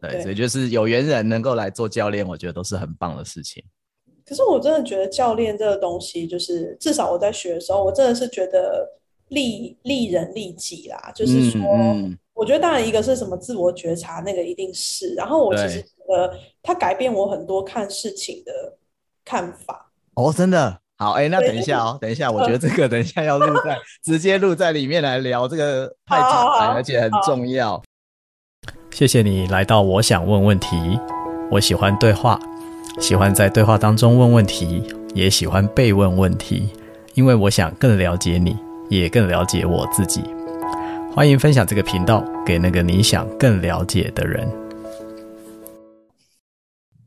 对，对，所以就是有缘人能够来做教练，我觉得都是很棒的事情。可是我真的觉得教练这个东西，就是至少我在学的时候，我真的是觉得利利人利己啦。就是说，嗯嗯、我觉得当然一个是什么自我觉察，那个一定是。然后我其实觉得它改变我很多看事情的看法。哦，真的。好，哎、欸，那等一下哦，等一下，我觉得这个等一下要录在 直接录在里面来聊，这个太精彩，而且很重要。谢谢你来到，我想问问题。我喜欢对话。喜欢在对话当中问问题，也喜欢被问问题，因为我想更了解你，也更了解我自己。欢迎分享这个频道给那个你想更了解的人。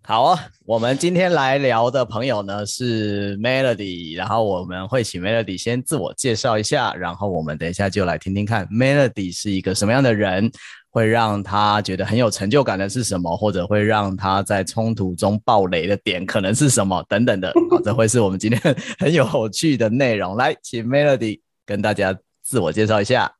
好啊，我们今天来聊的朋友呢是 Melody，然后我们会请 Melody 先自我介绍一下，然后我们等一下就来听听看 Melody 是一个什么样的人。会让他觉得很有成就感的是什么，或者会让他在冲突中爆雷的点可能是什么等等的，好，这会是我们今天 很有趣的内容。来，请 Melody 跟大家自我介绍一下。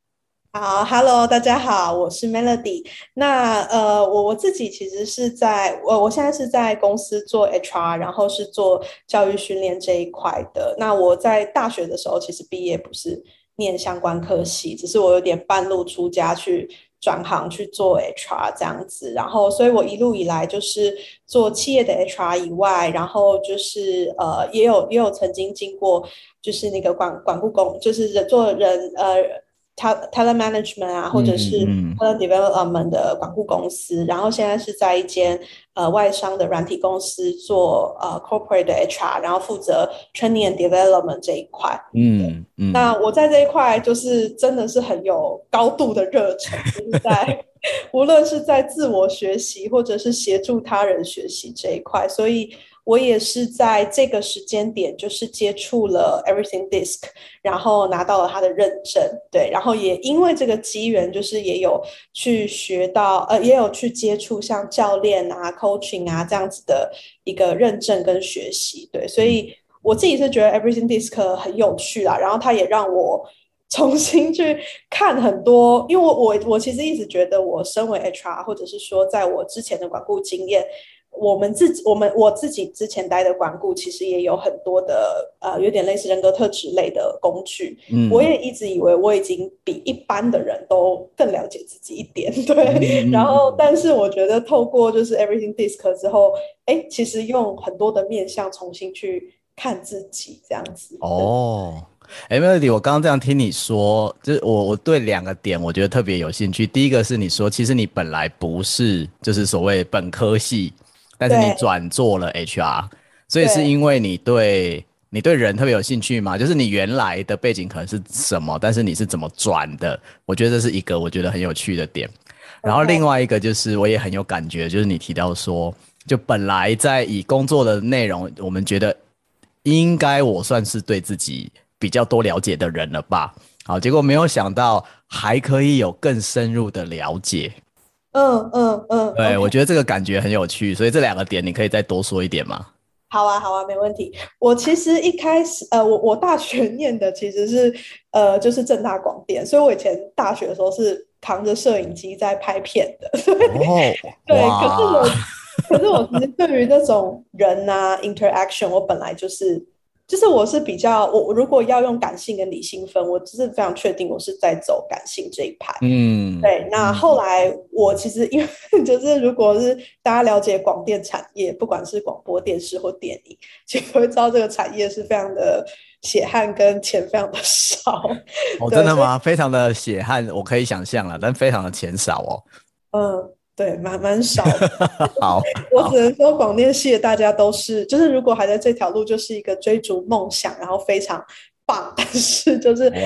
好，Hello，大家好，我是 Melody。那呃，我我自己其实是在我我现在是在公司做 HR，然后是做教育训练这一块的。那我在大学的时候其实毕业不是念相关科系，只是我有点半路出家去。转行去做 HR 这样子，然后，所以我一路以来就是做企业的 HR 以外，然后就是呃，也有也有曾经经过，就是那个管管顾工，就是人做人呃。Talent management 啊，或者是 talent development 的管顾公司，嗯嗯，然后现在是在一间呃外商的软体公司做呃 corporate 的 HR，然后负责 training and development 这一块。嗯嗯，那我在这一块就是真的是很有高度的热忱，就是在无论是在自我学习或者是协助他人学习这一块，所以。我也是在这个时间点，就是接触了 Everything DiSC，然后拿到了他的认证，对，然后也因为这个机缘，就是也有去学到，呃，也有去接触像教练啊、coaching 啊这样子的一个认证跟学习，对，所以我自己是觉得 Everything DiSC 很有趣啦，然后他也让我 重新去看很多，因为我我我其实一直觉得我身为 HR，或者是说在我之前的管顾经验。我们自己，我们我自己之前待的管顾，其实也有很多的呃，有点类似人格特质类的工具。嗯，我也一直以为我已经比一般的人都更了解自己一点，对。嗯、然后，但是我觉得透过就是 Everything DiSC 之后，哎，其实用很多的面向重新去看自己，这样子。哦，哎，Melody，我刚刚这样听你说，就是我我对两个点我觉得特别有兴趣。第一个是你说，其实你本来不是就是所谓本科系。但是你转做了 HR，所以是因为你对你对人特别有兴趣吗？就是你原来的背景可能是什么，但是你是怎么转的？我觉得这是一个我觉得很有趣的点。然后另外一个就是我也很有感觉，就是你提到说，就本来在以工作的内容，我们觉得应该我算是对自己比较多了解的人了吧？好，结果没有想到还可以有更深入的了解。嗯嗯嗯，对，okay. 我觉得这个感觉很有趣，所以这两个点你可以再多说一点吗？好啊，好啊，没问题。我其实一开始，呃，我我大学念的其实是呃，就是正大广电，所以我以前大学的时候是扛着摄影机在拍片的。哦，对，可是我，可是我其实对于那种人啊，interaction，我本来就是。就是我是比较我如果要用感性跟理性分，我就是非常确定我是在走感性这一派。嗯，对。那后来我其实因为 就是如果是大家了解广电产业，不管是广播电视或电影，其实会知道这个产业是非常的血汗跟钱非常的少。哦，真的吗？非常的血汗，我可以想象了，但非常的钱少哦。嗯。对，蛮蛮少的。好，我只能说广电系的大家都是，就是如果还在这条路，就是一个追逐梦想，然后非常棒，但是就是很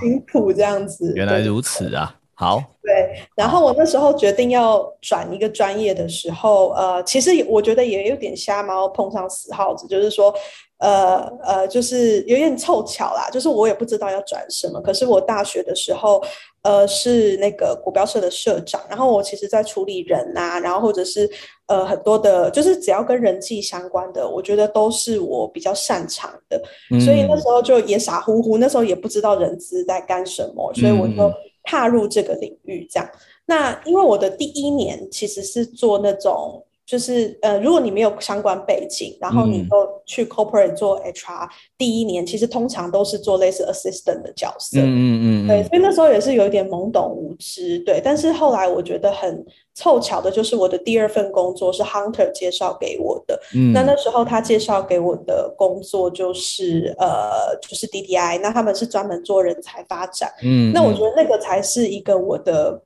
辛苦这样子。原来如此啊！好，对。然后我那时候决定要转一个专业的时候，呃，其实我觉得也有点瞎猫碰上死耗子，就是说。呃呃，就是有点凑巧啦，就是我也不知道要转什么。可是我大学的时候，呃，是那个国标社的社长，然后我其实在处理人啊，然后或者是呃很多的，就是只要跟人际相关的，我觉得都是我比较擅长的。嗯。所以那时候就也傻乎乎，那时候也不知道人资在干什么，所以我就踏入这个领域这样。那因为我的第一年其实是做那种。就是呃，如果你没有相关背景，然后你又去 corporate 做 HR，嗯、第一年其实通常都是做类似 assistant 的角色。嗯嗯嗯。对，所以那时候也是有一点懵懂无知，对。但是后来我觉得很凑巧的，就是我的第二份工作是 Hunter 介绍给我的。嗯。那那时候他介绍给我的工作就是呃，就是 DDI，那他们是专门做人才发展。嗯。那我觉得那个才是一个我的。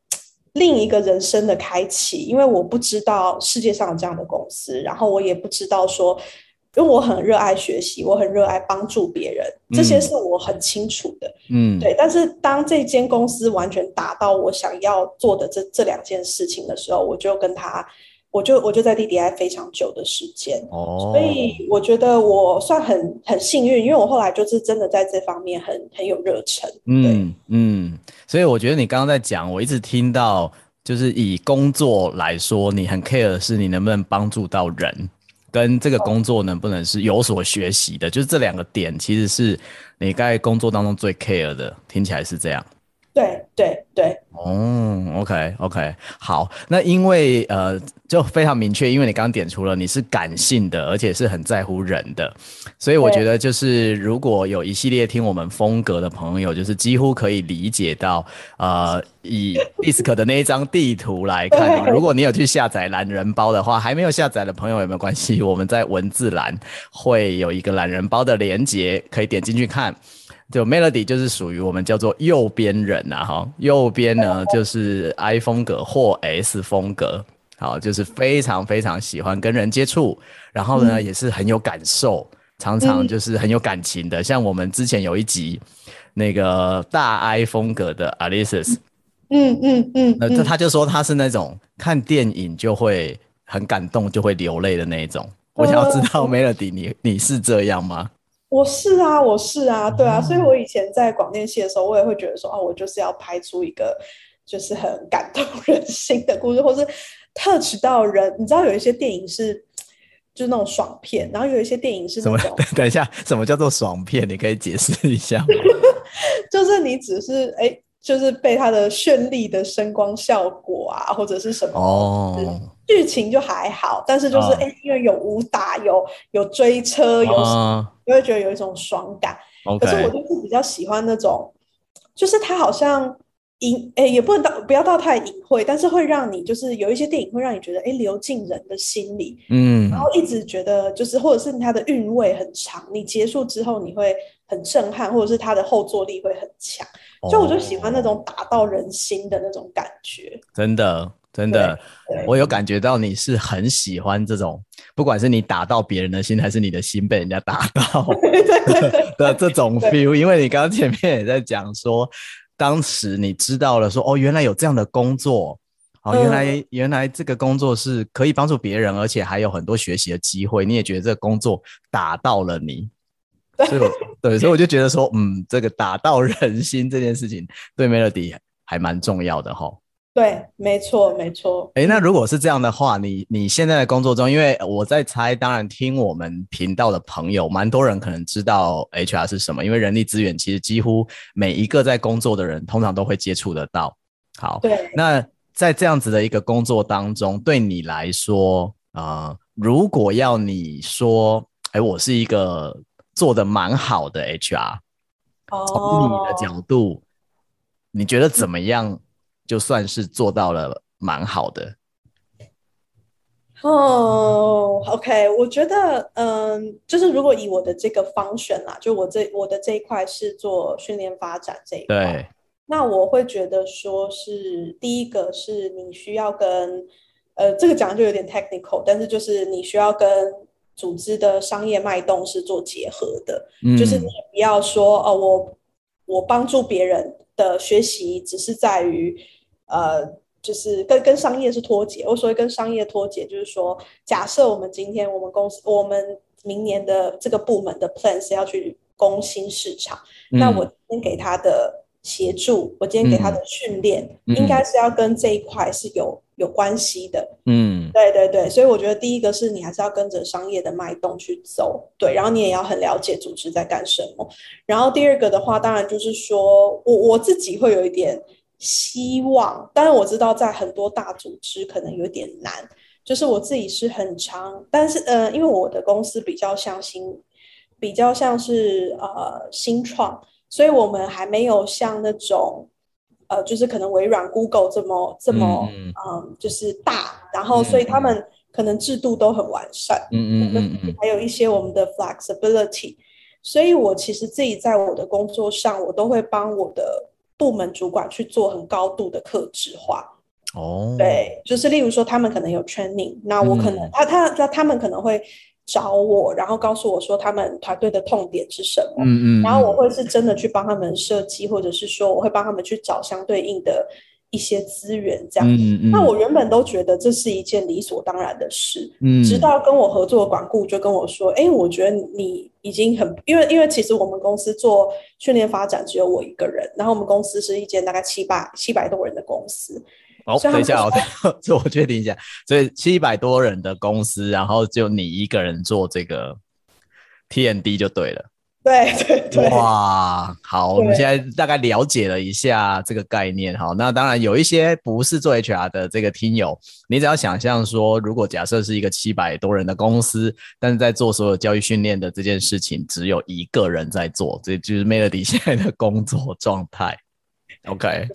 另一个人生的开启，因为我不知道世界上有这样的公司，然后我也不知道说，因为我很热爱学习，我很热爱帮助别人，这些是我很清楚的，嗯，对。但是当这间公司完全达到我想要做的这这两件事情的时候，我就跟他。我就我就在 DDI 非常久的时间，oh. 所以我觉得我算很很幸运，因为我后来就是真的在这方面很很有热忱。嗯嗯，所以我觉得你刚刚在讲，我一直听到就是以工作来说，你很 care 的是你能不能帮助到人，跟这个工作能不能是有所学习的，就是这两个点其实是你在工作当中最 care 的，听起来是这样。对对对，哦，OK OK，好，那因为呃，就非常明确，因为你刚刚点出了你是感性的，而且是很在乎人的，所以我觉得就是如果有一系列听我们风格的朋友，就是几乎可以理解到，呃，以 DISC 的那一张地图来看，如果你有去下载懒人包的话，还没有下载的朋友有没有关系？我们在文字栏会有一个懒人包的连接，可以点进去看。就 Melody 就是属于我们叫做右边人呐，哈，右边呢就是 I 风格或 S 风格，好，就是非常非常喜欢跟人接触，然后呢、嗯、也是很有感受，常常就是很有感情的。嗯、像我们之前有一集那个大 I 风格的 Alice，嗯嗯嗯，那、嗯、他就说他是那种看电影就会很感动，就会流泪的那一种。我想要知道 Melody，你你是这样吗？我是啊，我是啊，对啊，所以我以前在广电系的时候，我也会觉得说，哦，我就是要拍出一个就是很感动人心的故事，或是 touch 到人。你知道有一些电影是就是那种爽片，然后有一些电影是……什么？等一下，什么叫做爽片？你可以解释一下吗？就是你只是哎。欸就是被它的绚丽的声光效果啊，或者是什么哦，剧情就还好，但是就是哎、因为有武打，有有追车，有什么，你、哦、会觉得有一种爽感。可是我就是比较喜欢那种，就是他好像隐哎、欸，也不能到不要到太隐晦，但是会让你就是有一些电影会让你觉得哎、欸，流进人的心里，嗯，然后一直觉得就是或者是它的韵味很长，你结束之后你会很震撼，或者是它的后坐力会很强。就我就喜欢那种打到人心的那种感觉，真的真的，我有感觉到你是很喜欢这种，不管是你打到别人的心，还是你的心被人家打到 的这种 feel。因为你刚刚前面也在讲说，当时你知道了说，哦，原来有这样的工作，哦，原来原来这个工作是可以帮助别人，而且还有很多学习的机会，你也觉得这个工作打到了你。所以我，对，所以我就觉得说，嗯，这个打到人心这件事情，对 Melody 还蛮重要的齁。对，没错，没错。哎、欸，那如果是这样的话，你你现在的工作中，因为我在猜，当然听我们频道的朋友，蛮多人可能知道 HR 是什么，因为人力资源其实几乎每一个在工作的人，通常都会接触得到。好，对。那在这样子的一个工作当中，对你来说，啊、呃，如果要你说，哎、欸，我是一个。做的蛮好的 HR，从你的角度，哦，你觉得怎么样？就算是做到了蛮好的。哦，OK，我觉得，嗯，就是如果以我的这个 function 啦，就我这我的这一块是做训练发展这一块，对，那我会觉得说是第一个是你需要跟，呃，这个讲就有点 technical，但是就是你需要跟。组织的商业脉动是做结合的，嗯、就是你也不要说哦，我我帮助别人的学习只是在于，呃，就是跟跟商业是脱节。我所谓跟商业脱节，就是说，假设我们今天我们公司我们明年的这个部门的 plan 是要去攻新市场，嗯、那我今天给他的协助，我今天给他的训练，嗯、应该是要跟这一块是有。有关系的，嗯，对对对，所以我觉得第一个是你还是要跟着商业的脉动去走，对，然后你也要很了解组织在干什么。然后第二个的话，当然就是说我我自己会有一点希望，当然我知道在很多大组织可能有点难，就是我自己是很长，但是呃，因为我的公司比较像新，比较像是呃新创，所以我们还没有像那种呃，就是可能微软、Google 这么这么嗯、呃，就是大，然后所以他们可能制度都很完善，嗯嗯嗯嗯，还有一些我们的 flexibility，所以我其实自己在我的工作上，我都会帮我的。部门主管去做很高度的客制化哦，oh. 对，就是例如说他们可能有 training，那我可能、嗯、他他他他们可能会找我，然后告诉我说他们团队的痛点是什么，嗯嗯，然后我会是真的去帮他们设计，或者是说我会帮他们去找相对应的。一些资源这样，嗯嗯，那我原本都觉得这是一件理所当然的事，嗯，直到跟我合作的管顾就跟我说，哎，我觉得你已经很，因为因为其实我们公司做训练发展只有我一个人，然后我们公司是一间大概七百七百多人的公司。哦，等一下，我 这我确定一下，所以七百多人的公司，然后就你一个人做这个 T&D 就对了。对对对，哇，好，我们现在大概了解了一下这个概念。好，那当然有一些不是做 HR 的这个听友，你只要想象说，如果假设是一个七百多人的公司，但是在做所有教育训练的这件事情，只有一个人在做，这就是 Melody 现在的工作状态。OK。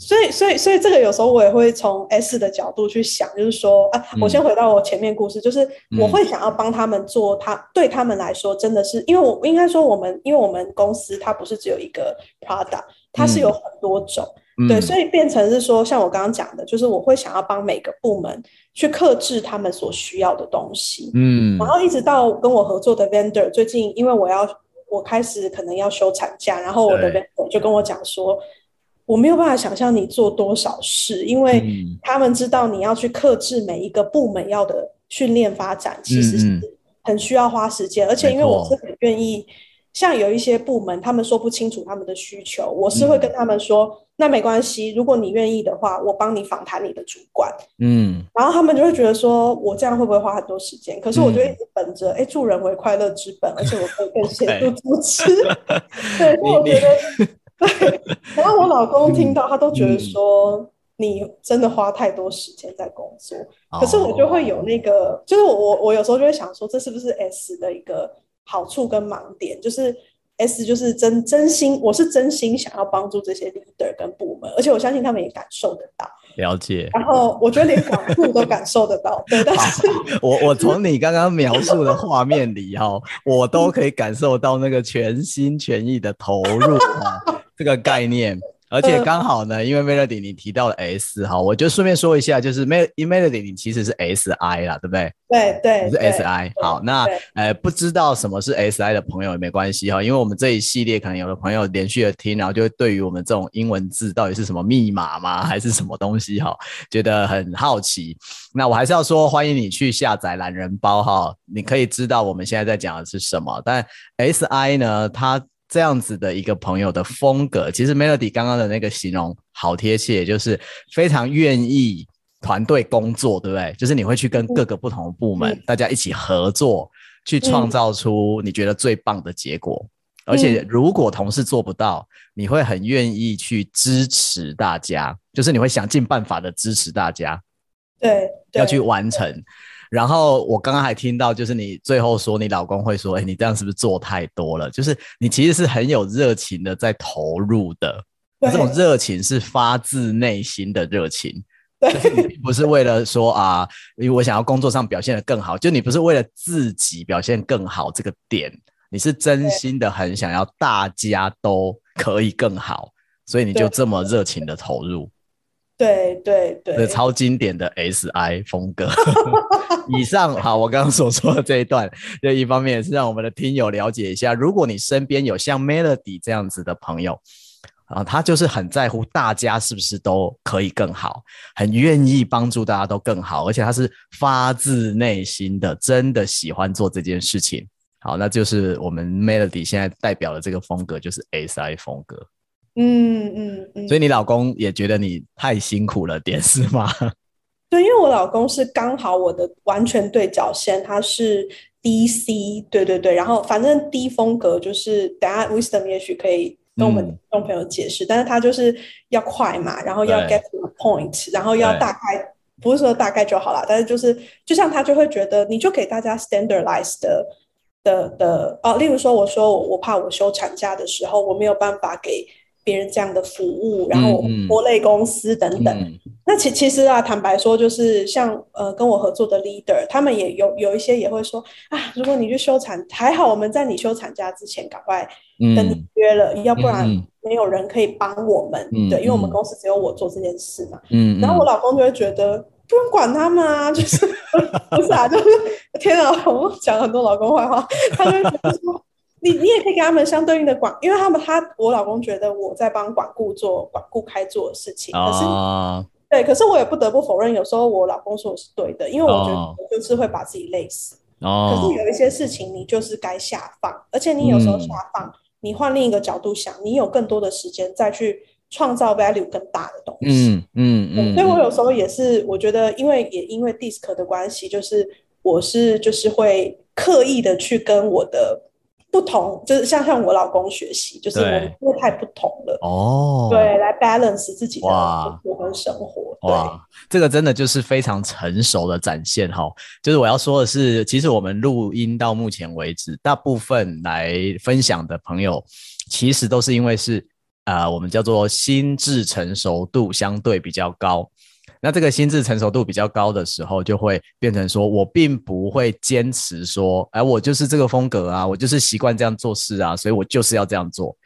所以，所以，所以这个有时候我也会从 S 的角度去想，就是说，啊，我先回到我前面故事，嗯、就是我会想要帮他们做他，他、嗯、对他们来说真的是，因为我应该说我们，因为我们公司它不是只有一个 product，它是有很多种，嗯、对，所以变成是说，像我刚刚讲的，就是我会想要帮每个部门去克制他们所需要的东西，嗯，然后一直到跟我合作的 vendor，最近因为我要我开始可能要休产假，然后我的 vendor 就跟我讲说。我没有办法想象你做多少事，因为他们知道你要去克制每一个部门要的训练发展，其实是很需要花时间。而且因为我是很愿意，像有一些部门，他们说不清楚他们的需求，我是会跟他们说，那没关系，如果你愿意的话，我帮你访谈你的主管。嗯，然后他们就会觉得说，我这样会不会花很多时间？可是我就一直本着，哎，助人为快乐之本，而且我可以更协助 主持。对，所以我觉得。对，然后我老公听到，他都觉得说你真的花太多时间在工作。可是我就会有那个，就是我我有时候就会想说，这是不是 S 的一个好处跟盲点？就是 S 就是真真心，我是真心想要帮助这些 leader 跟部门，而且我相信他们也感受得到。了解。然后我觉得连管顾都感受得到。对，但是我我从你刚刚描述的画面里哈，我都可以感受到那个全心全意的投入这个概念。而且刚好呢，因为 Melody 你提到了 S 哈，我就顺便说一下，就是 Melody 你其实是 SI 啦，对不对？对对，你是 SI。好，那呃不知道什么是 SI 的朋友也没关系哈，因为我们这一系列可能有的朋友连续的听，然后就会对于我们这种英文字到底是什么密码吗，还是什么东西哈，觉得很好奇。那我还是要说，欢迎你去下载懒人包哈，你可以知道我们现在在讲的是什么。但 SI 呢，它这样子的一个朋友的风格，其实 Melody 刚刚的那个形容好贴切，就是非常愿意团队工作，对不对？就是你会去跟各个不同的部门，嗯、大家一起合作，去创造出你觉得最棒的结果。嗯、而且如果同事做不到，你会很愿意去支持大家，就是你会想尽办法的支持大家，对，对要去完成。然后我刚刚还听到，就是你最后说你老公会说，哎，你这样是不是做太多了？就是你其实是很有热情的在投入的，这种热情是发自内心的热情，就是你不是为了说啊，因为我想要工作上表现得更好，就你不是为了自己表现更好这个点，你是真心的很想要大家都可以更好，所以你就这么热情的投入。对对对，超经典的 SI 风格。以上好，我刚刚所说的这一段，就一方面也是让我们的听友了解一下，如果你身边有像 Melody 这样子的朋友，啊，他就是很在乎大家是不是都可以更好，很愿意帮助大家都更好，而且他是发自内心的，真的喜欢做这件事情。好，那就是我们 Melody 现在代表的这个风格，就是 SI 风格。嗯嗯嗯，所以你老公也觉得你太辛苦了点是吗？对，因为我老公是刚好我的完全对角线，他是 DC，对对对，然后反正 D 风格就是，等下 Wisdom 也许可以跟我们听众朋友解释，嗯、但是他就是要快嘛，然后要 get to the point，然后要大概不是说大概就好了，但是就是就像他就会觉得，你就给大家 standardized 的的的哦，例如说我说我我怕我休产假的时候我没有办法给。别人这样的服务，然后拖累公司等等。嗯嗯、那其其实啊，坦白说，就是像呃跟我合作的 leader，他们也有有一些也会说啊，如果你去休产，还好我们在你休产假之前赶快跟你约了，嗯、要不然没有人可以帮我们。嗯、对，因为我们公司只有我做这件事嘛。嗯。然后我老公就会觉得不用管他们啊，就是 不是啊，就是天啊，我讲很多老公坏话，他就会觉得说。你你也可以给他们相对应的管，因为他们他我老公觉得我在帮管顾做管顾开做的事情，可是、uh, 对，可是我也不得不否认，有时候我老公说我是对的，因为我觉得我就是会把自己累死。Uh, 可是有一些事情你就是该下放，而且你有时候下放，嗯、你换另一个角度想，你有更多的时间再去创造 value 更大的东西。嗯嗯嗯。所以我有时候也是，我觉得因为也因为 DISC 的关系，就是我是就是会刻意的去跟我的。不同就是像像我老公学习，就是我们因为太不同了哦，对，来 balance 自己的工作跟生活。哇，对这个真的就是非常成熟的展现哈。就是我要说的是，其实我们录音到目前为止，大部分来分享的朋友，其实都是因为是啊、呃，我们叫做心智成熟度相对比较高。那这个心智成熟度比较高的时候，就会变成说，我并不会坚持说，哎，我就是这个风格啊，我就是习惯这样做事啊，所以我就是要这样做。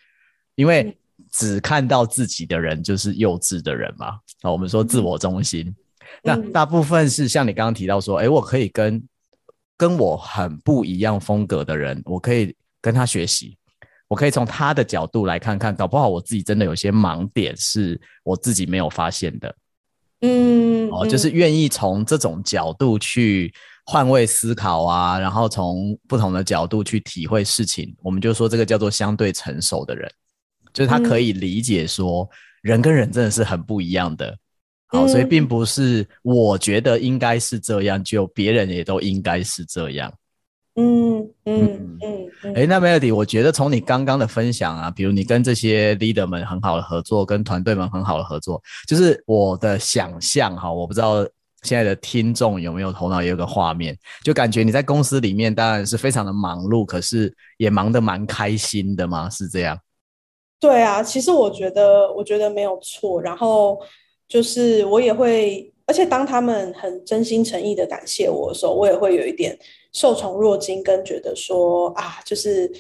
因为只看到自己的人就是幼稚的人嘛。好，我们说自我中心。那大部分是像你刚刚提到说，哎，我可以跟跟我很不一样风格的人，我可以跟他学习，我可以从他的角度来看看，搞不好我自己真的有些盲点是我自己没有发现的。嗯，哦，就是愿意从这种角度去换位思考啊，然后从不同的角度去体会事情，我们就说这个叫做相对成熟的人，就是他可以理解说人跟人真的是很不一样的，好，所以并不是我觉得应该是这样，就别人也都应该是这样。嗯嗯嗯，哎、欸，那 Melody，我觉得从你刚刚的分享啊，比如你跟这些 leader 们很好的合作，跟团队们很好的合作，就是我的想象哈，我不知道现在的听众有没有头脑也有个画面，就感觉你在公司里面当然是非常的忙碌，可是也忙得蛮开心的吗？是这样？对啊，其实我觉得我觉得没有错，然后就是我也会，而且当他们很真心诚意的感谢我的时候，我也会有一点。受宠若惊，跟觉得说啊，就是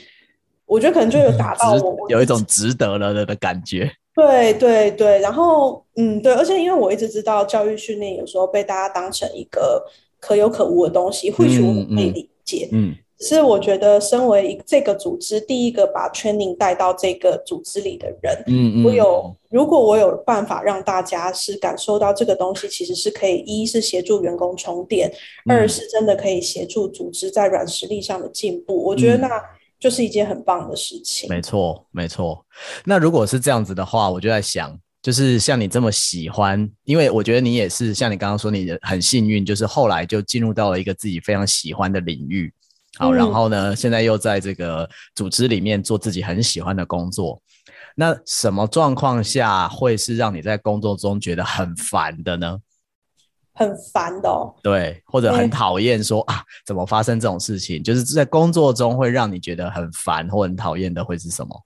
我觉得可能就有打到 我，有一种值得了的的感觉。对对对，然后嗯对，而且因为我一直知道教育训练有时候被大家当成一个可有可无的东西，或许我们可以理解，嗯。嗯是我觉得，身为这个组织第一个把 training 带到这个组织里的人，嗯嗯，我有如果我有办法让大家是感受到这个东西，其实是可以一是协助员工充电，嗯、二是真的可以协助组织在软实力上的进步。我觉得那就是一件很棒的事情。没错，没错。那如果是这样子的话，我就在想，就是像你这么喜欢，因为我觉得你也是像你刚刚说，你很幸运，就是后来就进入到了一个自己非常喜欢的领域。好，然后呢，嗯、现在又在这个组织里面做自己很喜欢的工作，那什么状况下会是让你在工作中觉得很烦的呢？很烦的哦。对，或者很讨厌说、欸、啊，怎么发生这种事情？就是在工作中会让你觉得很烦或很讨厌的会是什么？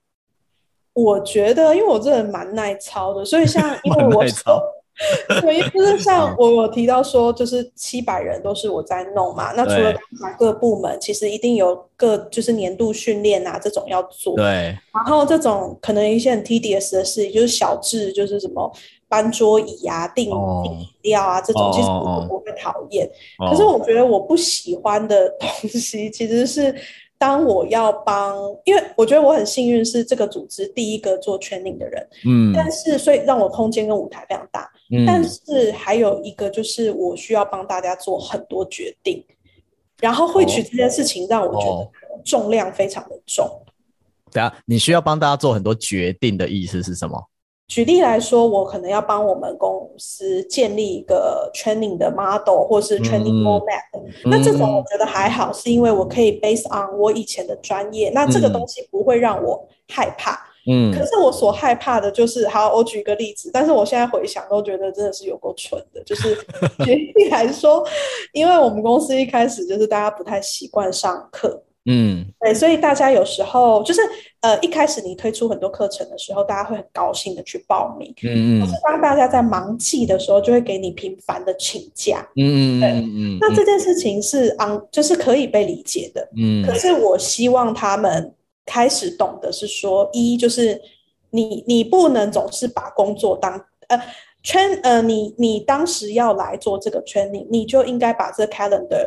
我觉得，因为我这人蛮耐操的，所以像 因为我耐操。对，就是像我有提到说，就是七百人都是我在弄嘛。那除了各部门，其实一定有各就是年度训练啊这种要做。对。然后这种可能一些很 tedious 的事情，就是小智，就是什么搬桌椅啊、订订饮料啊这种，其实我不会讨厌。可是我觉得我不喜欢的东西，其实是。当我要帮，因为我觉得我很幸运是这个组织第一个做 training 的人，嗯，但是所以让我空间跟舞台非常大，嗯，但是还有一个就是我需要帮大家做很多决定，然后会取这件事情让我觉得重量非常的重。哦哦、等下，你需要帮大家做很多决定的意思是什么？举例来说，我可能要帮我们公司建立一个 training 的 model，或是 training format，。嗯、那这种我觉得还好，是因为我可以 based on 我以前的专业，嗯、那这个东西不会让我害怕。嗯，可是我所害怕的就是，好，我举一个例子，但是我现在回想都觉得真的是有够蠢的。就是 举例来说，因为我们公司一开始就是大家不太习惯上课。嗯，对，所以大家有时候就是，呃，一开始你推出很多课程的时候，大家会很高兴的去报名。嗯嗯。可是当大家在忙季的时候，就会给你频繁的请假。嗯嗯对嗯嗯。那这件事情是昂，就是可以被理解的。嗯。可是我希望他们开始懂得是说，一就是你你不能总是把工作当呃圈呃你你当时要来做这个 training，你就应该把这个 calendar。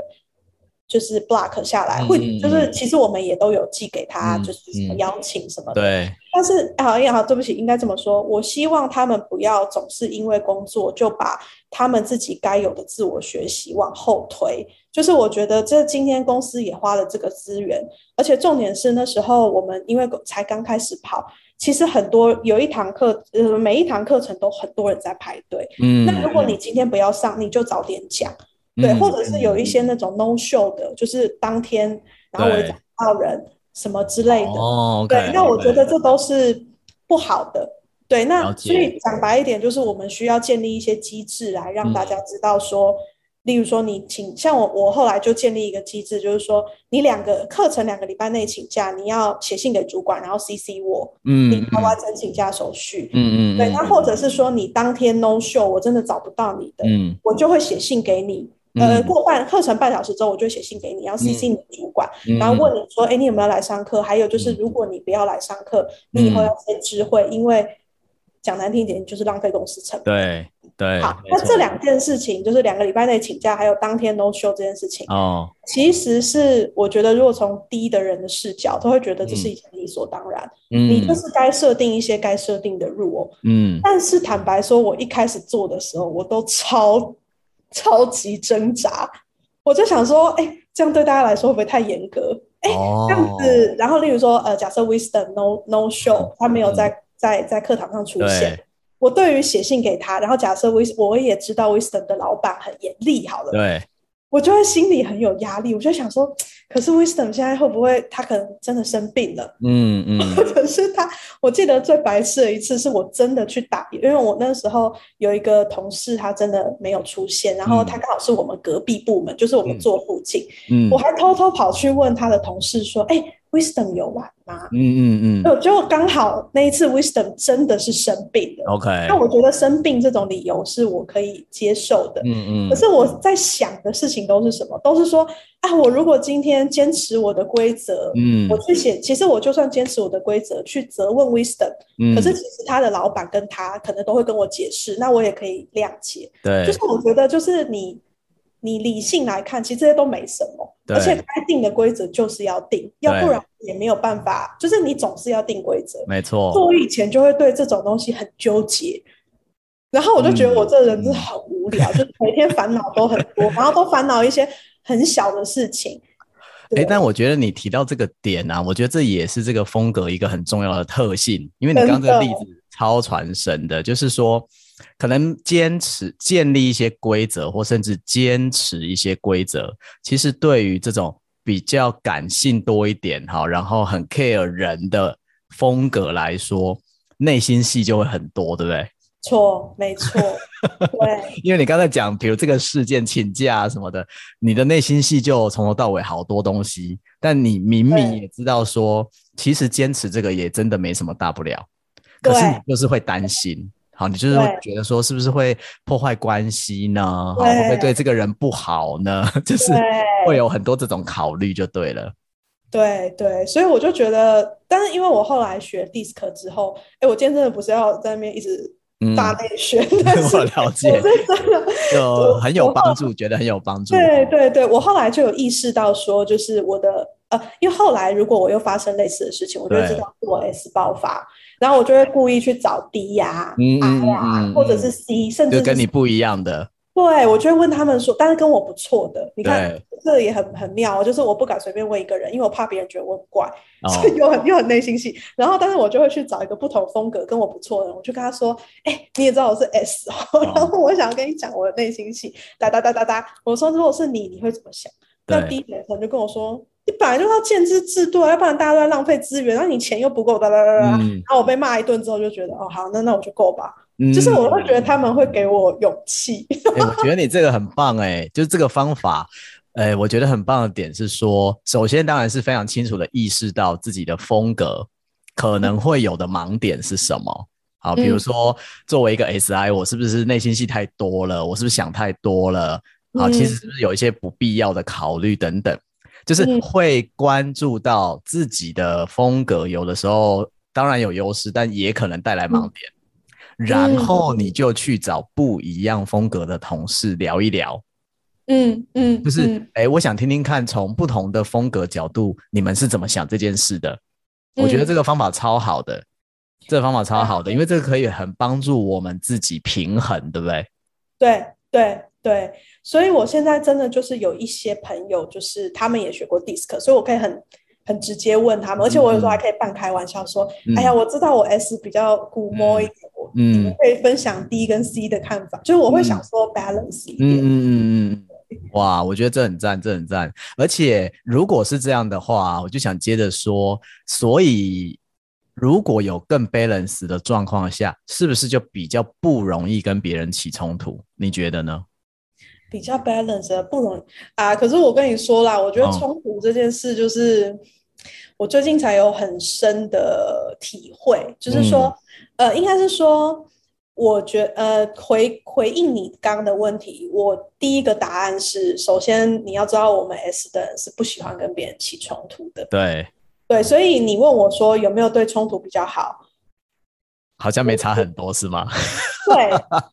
就是 block 下来，会、嗯、就是其实我们也都有寄给他，嗯、就是什么邀请什么的。对。但是好也好，对不起，应该这么说。我希望他们不要总是因为工作就把他们自己该有的自我学习往后推。就是我觉得这今天公司也花了这个资源，而且重点是那时候我们因为才刚开始跑，其实很多有一堂课，呃，每一堂课程都很多人在排队。嗯。那如果你今天不要上，你就早点讲。对，或者是有一些那种 no show 的，嗯、就是当天，然后我也找不到人什么之类的。哦，对，那我觉得这都是不好的。对，那所以讲白一点，就是我们需要建立一些机制来让大家知道说，嗯、例如说你请，像我，我后来就建立一个机制，就是说你两个课程两个礼拜内请假，你要写信给主管，然后 CC 我，嗯，你要完成请假手续，嗯嗯，对，那或者是说你当天 no show，我真的找不到你的，嗯，我就会写信给你。呃，过半课程半小时之后，我就写信给你，然后 CC 你的主管，嗯、然后问你说，哎、嗯，你有没有来上课？还有就是，如果你不要来上课，嗯、你以后要先知会，因为讲难听一点，就是浪费公司成本。对对。好，那这两件事情，就是两个礼拜内请假，还有当天 no show 这件事情，哦，其实是我觉得，如果从低的人的视角，都会觉得这是一件理所当然。嗯。你就是该设定一些该设定的 rule。嗯。但是坦白说，我一开始做的时候，我都超。超级挣扎，我就想说，哎、欸，这样对大家来说会不会太严格？哎、这样子，然后例如说，呃，假设 Wisdom no no show，他没有在、嗯、在在课堂上出现，对我对于写信给他，然后假设 Wisdom 我也知道 Wisdom 的老板很严厉，好了，对。我就会心里很有压力，我就想说，可是 Wisdom 现在会不会他可能真的生病了？嗯嗯，嗯 或者是他，我记得最白痴的一次是我真的去打，因为我那时候有一个同事他真的没有出现，然后他刚好是我们隔壁部门，嗯、就是我们做附近，嗯，我还偷偷跑去问他的同事说，哎、欸。Wisdom 有玩吗？嗯嗯嗯，就刚好那一次 Wisdom 真的是生病了。OK，那我觉得生病这种理由是我可以接受的。嗯嗯，可是我在想的事情都是什么？都是说啊，我如果今天坚持我的规则，嗯，我去写，其实我就算坚持我的规则去责问 Wisdom，嗯，可是其实他的老板跟他可能都会跟我解释，那我也可以谅解。对，就是我觉得就是你。你理性来看，其实这些都没什么，而且该定的规则就是要定，要不然也没有办法。就是你总是要定规则，没错。我以前就会对这种东西很纠结，然后我就觉得我这人是很无聊，嗯、就是每天烦恼都很多，然后都烦恼一些很小的事情。哎、欸，但我觉得你提到这个点啊，我觉得这也是这个风格一个很重要的特性，因为你刚刚这个例子超传神的，的就是说。可能坚持建立一些规则，或甚至坚持一些规则，其实对于这种比较感性多一点哈，然后很 care 人的风格来说，内心戏就会很多，对不对？错，没错，对。因为你刚才讲，比如这个事件请假什么的，你的内心戏就从头到尾好多东西，但你明明也知道说，其实坚持这个也真的没什么大不了，可是你就是会担心。好，你就是会觉得说，是不是会破坏关系呢？会不会对这个人不好呢？就是会有很多这种考虑，就对了。对对，所以我就觉得，但是因为我后来学 DISC 之后，哎，我今天真的不是要在那边一直大内宣，嗯、但是我了解，我是真的就很有帮助，觉得很有帮助。对对对，我后来就有意识到说，就是我的呃，因为后来如果我又发生类似的事情，我就知道我 S 爆发。然后我就会故意去找 D 呀、嗯、I 呀，或者是 C，甚至是跟你不一样的。对，我就会问他们说，但是跟我不错的，你看对这也很很妙，就是我不敢随便问一个人，因为我怕别人觉得我很怪，哦、所以又很又很内心戏。然后，但是我就会去找一个不同风格跟我不错的人，我就跟他说，哎、欸，你也知道我是 S，、哦哦、然后我想要跟你讲我的内心戏，哒哒哒哒哒。我说如果是你，你会怎么想？对那 D 可能就跟我说。你本来就要建制制度，要不然大家都在浪费资源，然后你钱又不够，哒哒哒哒，然后我被骂一顿之后，就觉得哦，好，那那我就够吧。嗯、就是我会觉得他们会给我勇气。欸、我觉得你这个很棒哎、欸，就是这个方法，哎、欸，我觉得很棒的点是说，首先当然是非常清楚的意识到自己的风格可能会有的盲点是什么。好，比如说作为一个 SI，我是不是内心戏太多了？我是不是想太多了？好，其实是不是有一些不必要的考虑等等？就是会关注到自己的风格，有的时候当然有优势，但也可能带来盲点。然后你就去找不一样风格的同事聊一聊，嗯嗯，就是哎、欸，我想听听看，从不同的风格角度，你们是怎么想这件事的？我觉得这个方法超好的，这个方法超好的，因为这个可以很帮助我们自己平衡，对不对？对对对，所以我现在真的就是有一些朋友，就是他们也学过 DISC，所以我可以很。很直接问他们，而且我有时候还可以半开玩笑说：“嗯、哎呀，我知道我 S 比较古摸一点，嗯、可以分享 D 跟 C 的看法。嗯”就是我会想说 balance 一点。嗯嗯嗯嗯。哇，我觉得这很赞，这很赞。而且如果是这样的话，我就想接着说，所以如果有更 balance 的状况下，是不是就比较不容易跟别人起冲突？你觉得呢？比较 balance 的不容易啊，可是我跟你说啦，我觉得冲突这件事就是我最近才有很深的体会，就是说，嗯、呃，应该是说，我觉呃，回回应你刚刚的问题，我第一个答案是，首先你要知道，我们 S 的人是不喜欢跟别人起冲突的，对，对，所以你问我说有没有对冲突比较好？好像没差很多是吗？对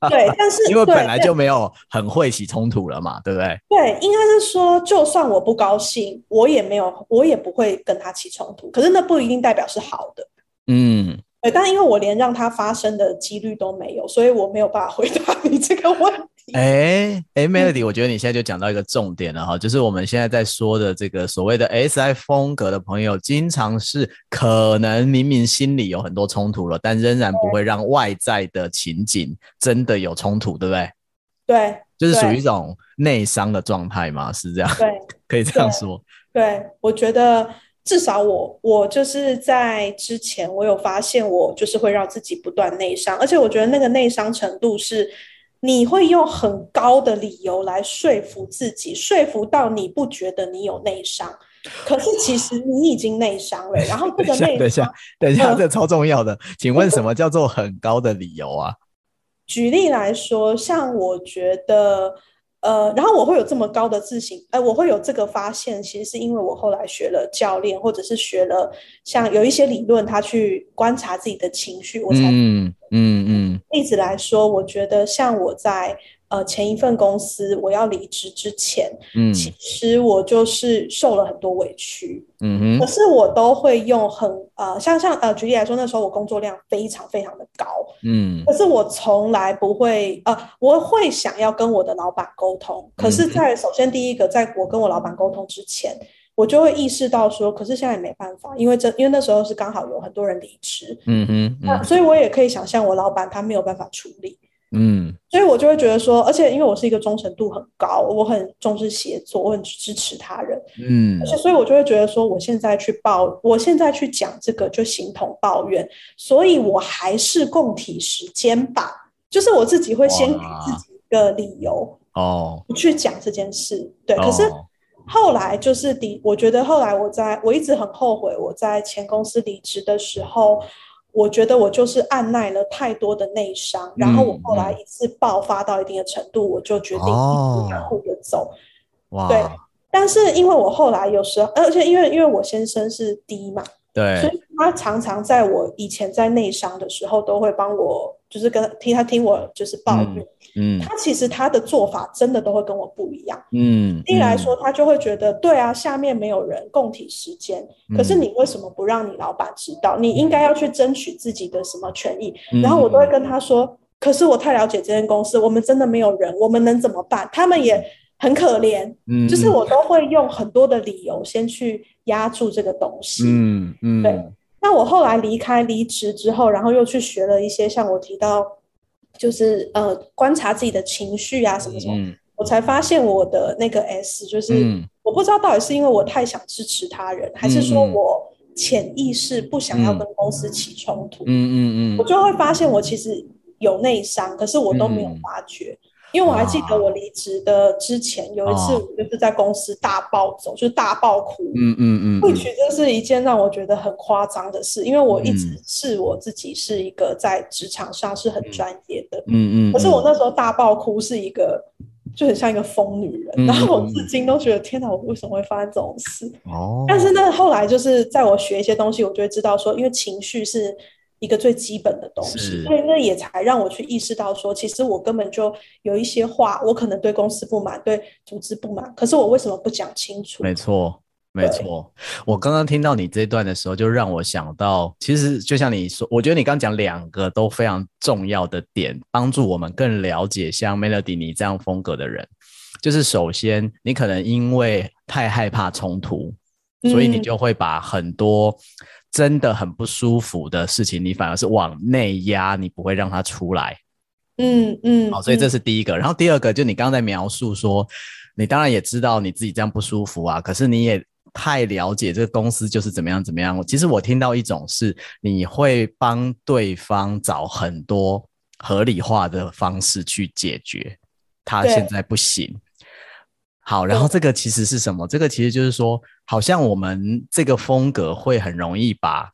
对，但是 因为本来就没有很会起冲突了嘛，对不对？对，应该是说，就算我不高兴，我也没有，我也不会跟他起冲突。可是那不一定代表是好的。嗯。对，但因为我连让它发生的几率都没有，所以我没有办法回答你这个问题。哎哎、Melody，我觉得你现在就讲到一个重点了哈，嗯、就是我们现在在说的这个所谓的 SI 风格的朋友，经常是可能明明心里有很多冲突了，但仍然不会让外在的情景真的有冲突，对不对？对，就是属于一种内伤的状态嘛，是这样？对，可以这样说。对，对，我觉得。至少我我就是在之前，我有发现我就是会让自己不断内伤，而且我觉得那个内伤程度是，你会用很高的理由来说服自己，说服到你不觉得你有内伤，可是其实你已经内伤了。然后这个 内伤，等一下，等一下，这超重要的，嗯、请问什么叫做很高的理由啊？举例来说，像我觉得。呃，然后我会有这么高的自信，呃，我会有这个发现，其实是因为我后来学了教练，或者是学了像有一些理论，他去观察自己的情绪，我才嗯嗯嗯。嗯例子来说，我觉得像我在。呃，前一份公司我要离职之前，嗯，其实我就是受了很多委屈，嗯哼，可是我都会用很呃，像像呃，举例来说，那时候我工作量非常非常的高，嗯，可是我从来不会呃，我会想要跟我的老板沟通，可是，在首先第一个，在我跟我老板沟通之前，我就会意识到说，可是现在也没办法，因为这因为那时候是刚好有很多人离职，嗯哼，那所以我也可以想象我老板他没有办法处理。嗯，所以我就会觉得说，而且因为我是一个忠诚度很高，我很重视协作，我很支持他人，嗯，而且所以我就会觉得说，我现在去抱，我现在去讲这个就形同抱怨，所以我还是共体时间吧，就是我自己会先给自己一个理由哦，不去讲这件事，对，可是后来就是第，我觉得后来我在我一直很后悔我在前公司离职的时候。我觉得我就是按耐了太多的内伤，嗯、然后我后来一次爆发到一定的程度，嗯、我就决定一步一步的走。哇！对，但是因为我后来有时候，而且因为因为我先生是低嘛，对，所以他常常在我以前在内伤的时候，都会帮我。就是跟听他听我就是抱怨，嗯，嗯，他其实他的做法真的都会跟我不一样，嗯，一来说他就会觉得，对啊，下面没有人共体时艰，嗯，可是你为什么不让你老板知道？你应该要去争取自己的什么权益？嗯，然后我都会跟他说，可是我太了解这间公司，我们真的没有人，我们能怎么办？他们也很可怜，嗯，就是我都会用很多的理由先去压住这个东西，嗯嗯，对。那我后来离开离职之后，然后又去学了一些像我提到，就是呃观察自己的情绪啊什么什么，嗯、我才发现我的那个 S 就是我不知道到底是因为我太想支持他人，还是说我潜意识不想要跟公司起冲突。嗯嗯嗯，我就会发现我其实有内伤，可是我都没有发觉。嗯因为我还记得我离职的之前有一次，我就是在公司大暴走，就是大暴哭。嗯嗯嗯，或许这是一件让我觉得很夸张的事，因为我一直是我自己是一个在职场上是很专业的。嗯嗯。可是我那时候大暴哭是一个，就很像一个疯女人，然后我至今都觉得天哪，我为什么会发生这种事？哦。但是那，后来就是在我学一些东西，我就会知道说，因为情绪是。一个最基本的东西，所以那也才让我去意识到说，其实我根本就有一些话，我可能对公司不满，对组织不满，可是我为什么不讲清楚？没错，没错。我刚刚听到你这段的时候，就让我想到，其实就像你说，我觉得你刚讲两个都非常重要的点，帮助我们更了解像 Melody 你这样风格的人。就是首先，你可能因为太害怕冲突，所以你就会把很多。真的很不舒服的事情，你反而是往内压，你不会让它出来。嗯嗯，好，所以这是第一个。然后第二个，就你刚刚在描述说，你当然也知道你自己这样不舒服啊，可是你也太了解这个公司就是怎么样怎么样。其实我听到一种是，你会帮对方找很多合理化的方式去解决，他现在不行。好，然后这个其实是什么？这个其实就是说，好像我们这个风格会很容易把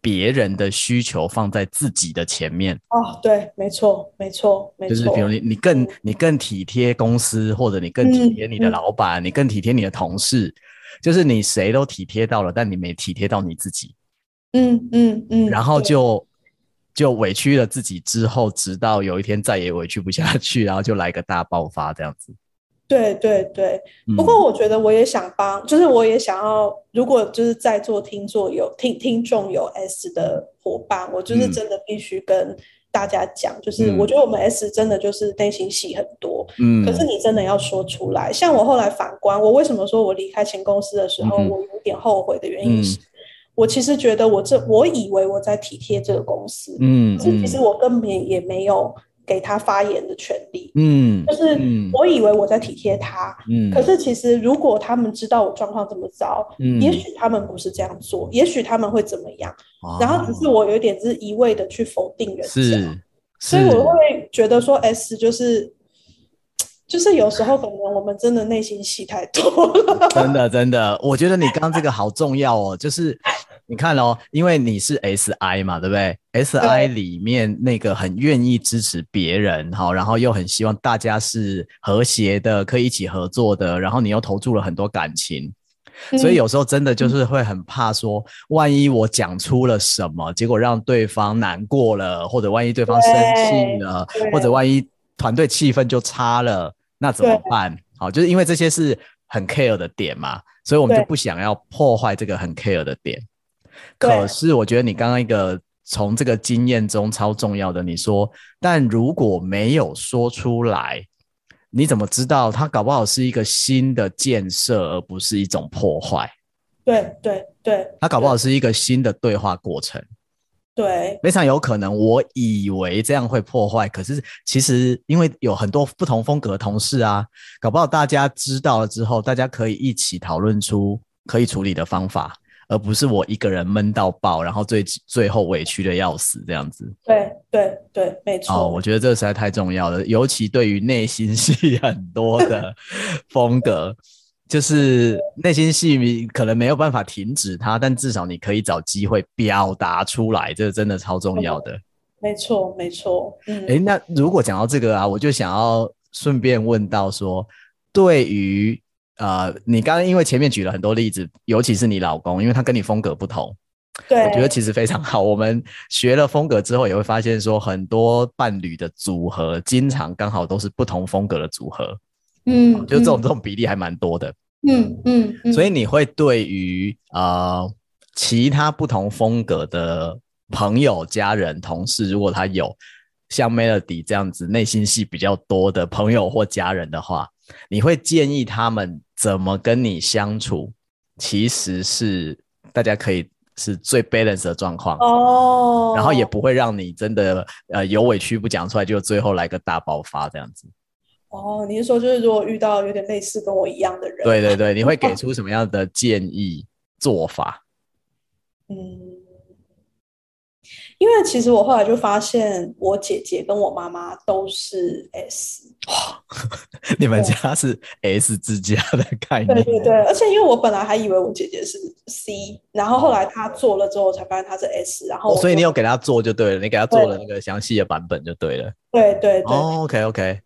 别人的需求放在自己的前面。哦，对，没错，没错，没错。就是比如你，你更你更体贴公司，或者你更体贴你的老板，嗯，你更体贴你的同事，就是你谁都体贴到了，但你没体贴到你自己。嗯嗯嗯。然后就就委屈了自己，之后直到有一天再也委屈不下去，然后就来个大爆发这样子。对对对，不过我觉得我也想帮，嗯、就是我也想要，如果就是在座听众有听听众有 S 的伙伴，我就是真的必须跟大家讲，嗯、就是我觉得我们 S 真的就是内心戏很多，嗯，可是你真的要说出来。像我后来反观，我为什么说我离开前公司的时候，嗯、我有点后悔的原因是，嗯、我其实觉得我这我以为我在体贴这个公司，嗯，可是其实我根本也没有。给他发言的权利，嗯，就是我以为我在体贴他，嗯，可是其实如果他们知道我状况这么糟，嗯，也许他们不是这样做，也许他们会怎么样，哦、然后只是我有点是一味的去否定人家，是，是，所以我会觉得说 S 就是，就是有时候可能我们真的内心戏太多了，真的真的，我觉得你刚刚这个好重要哦，就是。你看哦，因为你是 S I 嘛，对不对？S I 里面那个很愿意支持别人，好，然后又很希望大家是和谐的，可以一起合作的，然后你又投注了很多感情，所以有时候真的就是会很怕说，万一我讲出了什么，结果让对方难过了，或者万一对方生气了，或者万一团队气氛就差了，那怎么办？好，就是因为这些是很 care 的点嘛，所以我们就不想要破坏这个很 care 的点。可是我觉得你刚刚一个从这个经验中超重要的，你说，但如果没有说出来，你怎么知道它搞不好是一个新的建设，而不是一种破坏？对对对，它搞不好是一个新的对话过程。对，非常有可能。我以为这样会破坏，可是其实因为有很多不同风格的同事啊，搞不好大家知道了之后，大家可以一起讨论出可以处理的方法。而不是我一个人闷到爆，然后最最后委屈的要死这样子。对对对，没错。哦，我觉得这个实在太重要了，尤其对于内心戏 很多的风格，就是内心戏可能没有办法停止它，但至少你可以找机会表达出来，这个真的超重要的。没错，没错。嗯。诶，那如果讲到这个啊，我就想要顺便问到说，对于。呃，你刚刚因为前面举了很多例子，尤其是你老公，因为他跟你风格不同，对，我觉得其实非常好。我们学了风格之后，也会发现说，很多伴侣的组合，经常刚好都是不同风格的组合，嗯，就这种这种比例还蛮多的，嗯嗯，嗯，所以你会对于呃其他不同风格的朋友、家人、同事，如果他有像 Melody 这样子内心戏比较多的朋友或家人的话，你会建议他们怎么跟你相处？其实是大家可以是最 balance 的状况哦，然后也不会让你真的呃有委屈不讲出来，就最后来个大爆发这样子。哦，你是说就是如果遇到有点类似跟我一样的人，对对对，你会给出什么样的建议做法？嗯。因为其实我后来就发现，我姐姐跟我妈妈都是 S。哇，你们家是 S 之家的概念？对对对，而且因为我本来还以为我姐姐是 C，然后后来她做了之后，我才发现她是 S。然后、哦、所以你有给她做就对了，你给她做了那个详细的版本就对了。对对对。哦，OK OK。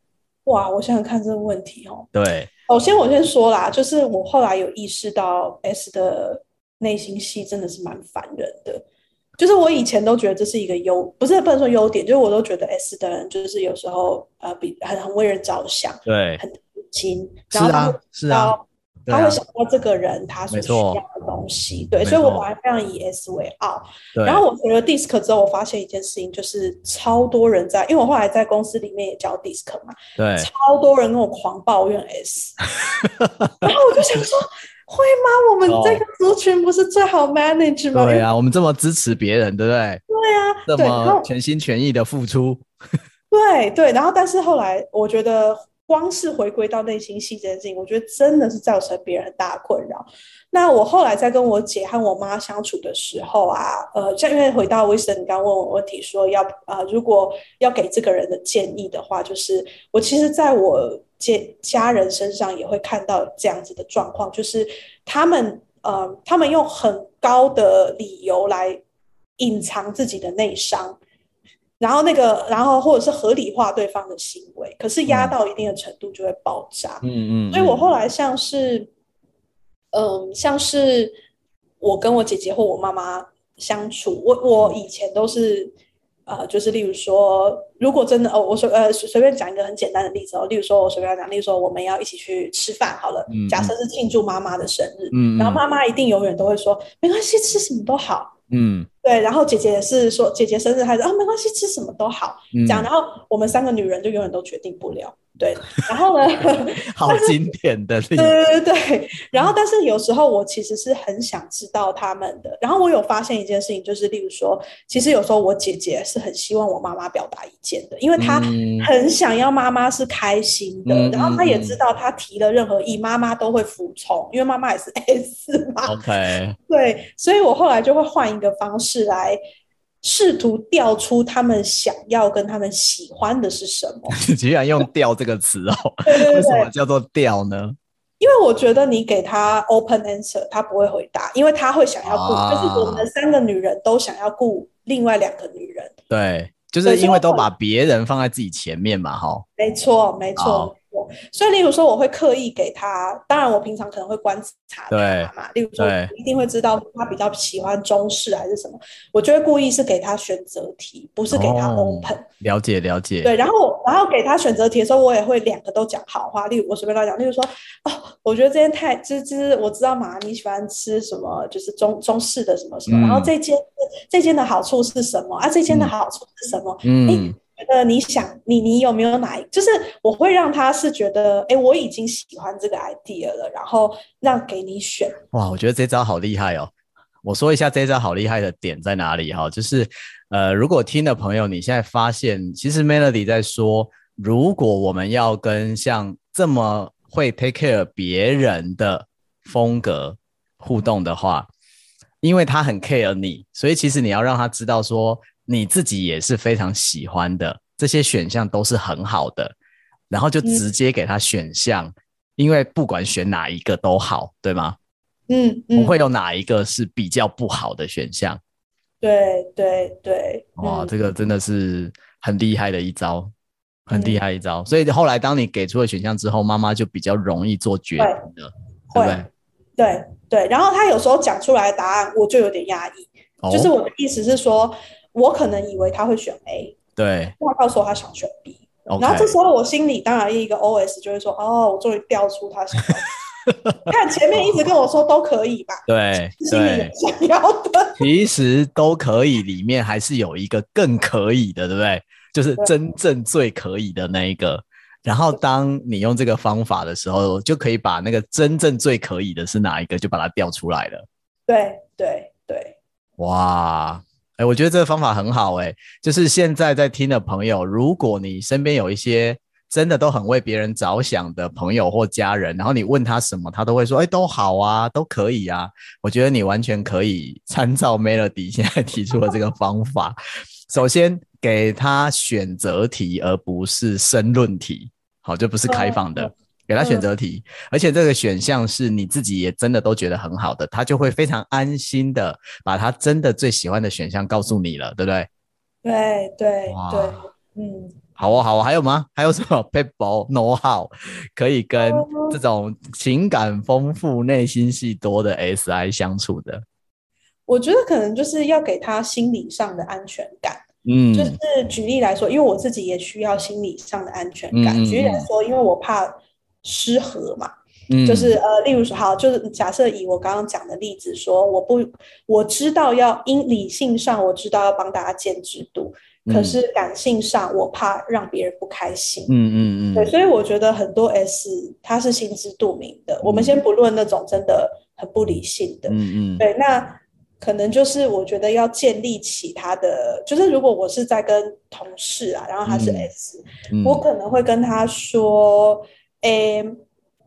哇，我想想看这个问题哦。对。首先我先说啦，就是我后来有意识到 S 的内心戏真的是蛮烦人的。就是我以前都觉得这是一个优，不是不能说优点，就是我都觉得 S 的人就是有时候呃比很很为人着想，对，很亲，然后他会是啊，他会想到这个人他所需要的东西，对，所以我本来非常以 S 为傲。然后我学了 DISC 之后，我发现一件事情，就是超多人在，因为我后来在公司里面也教 DISC 嘛，对，超多人跟我狂抱怨 S，然后我就想说。会吗？我们这个族群不是最好 manage 吗？对啊，我们这么支持别人，对不对？对啊，这么全心全意的付出。对对，然后但是后来我觉得，光是回归到内心戏这件事情，我觉得真的是造成别人很大的困扰。那我后来在跟我姐和我妈相处的时候啊，呃，像因为回到 Wisdom，你刚问我问题说要啊、呃，如果要给这个人的建议的话，就是我其实在我。家家人身上也会看到这样子的状况，就是他们呃，他们用很高的理由来隐藏自己的内伤，然后那个，然后或者是合理化对方的行为，可是压到一定的程度就会爆炸。嗯嗯，嗯。所以我后来像是，嗯、呃，像是我跟我姐姐或我妈妈相处，我我以前都是。呃，就是例如说，如果真的哦，我随呃随便讲一个很简单的例子哦，例如说我随便讲，例如说我们要一起去吃饭好了，嗯、假设是庆祝妈妈的生日，嗯、然后妈妈一定永远都会说没关系，吃什么都好，嗯，对，然后姐姐也是说姐姐生日还是啊没关系，吃什么都好，嗯、这样，然后我们三个女人就永远都决定不了。对，然后呢？好经典的例子。对对对，然后但是有时候我其实是很想知道他们的。然后我有发现一件事情，就是例如说，其实有时候我姐姐是很希望我妈妈表达意见的，因为她很想要妈妈是开心的，嗯、然后她也知道她提了任何意，妈妈都会服从，因为妈妈也是 S 嘛。OK。对，所以我后来就会换一个方式来。试图调出他们想要跟他们喜欢的是什么？你居然用“调”这个词哦？为什么叫做“调”呢？因为我觉得你给他 open answer，他不会回答，因为他会想要顾，啊、就是我们三个女人都想要顾另外两个女人。对，就是因为都把别人放在自己前面嘛，哈。没错，没错。所以，例如说，我会刻意给他。当然，我平常可能会观察他嘛。例如说，一定会知道他比较喜欢中式还是什么，我就会故意是给他选择题，不是给他 open。哦、了解，了解。对，然后，然后给他选择题的时候，我也会两个都讲好话。例如，我随便乱讲，例如说，哦，我觉得这间太滋滋，我知道嘛，你喜欢吃什么，就是中中式的什么什么。嗯、然后这间这间的好处是什么啊？这间的好处是什么？嗯。欸觉得你想你你有没有哪一就是我会让他是觉得哎，我已经喜欢这个 idea 了，然后让给你选。哇，我觉得这招好厉害哦！我说一下这招好厉害的点在哪里哈，就是呃，如果听的朋友你现在发现，其实 Melody 在说，如果我们要跟像这么会 take care 别人的风格互动的话，因为他很 care 你，所以其实你要让他知道说。你自己也是非常喜欢的，这些选项都是很好的，然后就直接给他选项，嗯、因为不管选哪一个都好，对吗？嗯，不、嗯、会有哪一个是比较不好的选项。对对对，哇，嗯、这个真的是很厉害的一招，很厉害一招。嗯、所以后来当你给出了选项之后，妈妈就比较容易做决定了，对，对不对？对对，然后他有时候讲出来的答案，我就有点压抑，哦、就是我的意思是说。我可能以为他会选 A，对，他告诉我他想选 B，Okay. 然后这时候我心里当然一个 OS 就会说，哦，我终于调出他想要，看前面一直跟我说都可以吧，对，心里想要的，其实都可以，里面还是有一个更可以的，对不对？就是真正最可以的那一个。然后当你用这个方法的时候，就可以把那个真正最可以的是哪一个，就把它调出来了。对对对，哇。哎，我觉得这个方法很好。哎，就是现在在听的朋友，如果你身边有一些真的都很为别人着想的朋友或家人，然后你问他什么，他都会说，哎，都好啊，都可以啊。我觉得你完全可以参照 Melody 现在提出的这个方法，首先给他选择题，而不是申论题，好，就不是开放的。给他选择题，而且这个选项是你自己也真的都觉得很好的，他就会非常安心的把他真的最喜欢的选项告诉你了，对不对？对对对，嗯，好哦好哦，还有吗？还有什么 people know how 可以跟这种情感丰富、内心戏多的 SI 相处的？我觉得可能就是要给他心理上的安全感。嗯，就是举例来说，因为我自己也需要心理上的安全感。嗯、举例来说，因为我怕。失和嘛，嗯，就是呃，例如说，好，就是假设以我刚刚讲的例子说，我不，我知道要因理性上我知道要帮大家建制度，嗯，可是感性上我怕让别人不开心，嗯嗯嗯，对，所以我觉得很多 S 他是心知肚明的，嗯，我们先不论那种真的很不理性的，嗯嗯，对，那可能就是我觉得要建立起他的，就是如果我是在跟同事啊，然后他是 S，嗯，我可能会跟他说。诶、欸，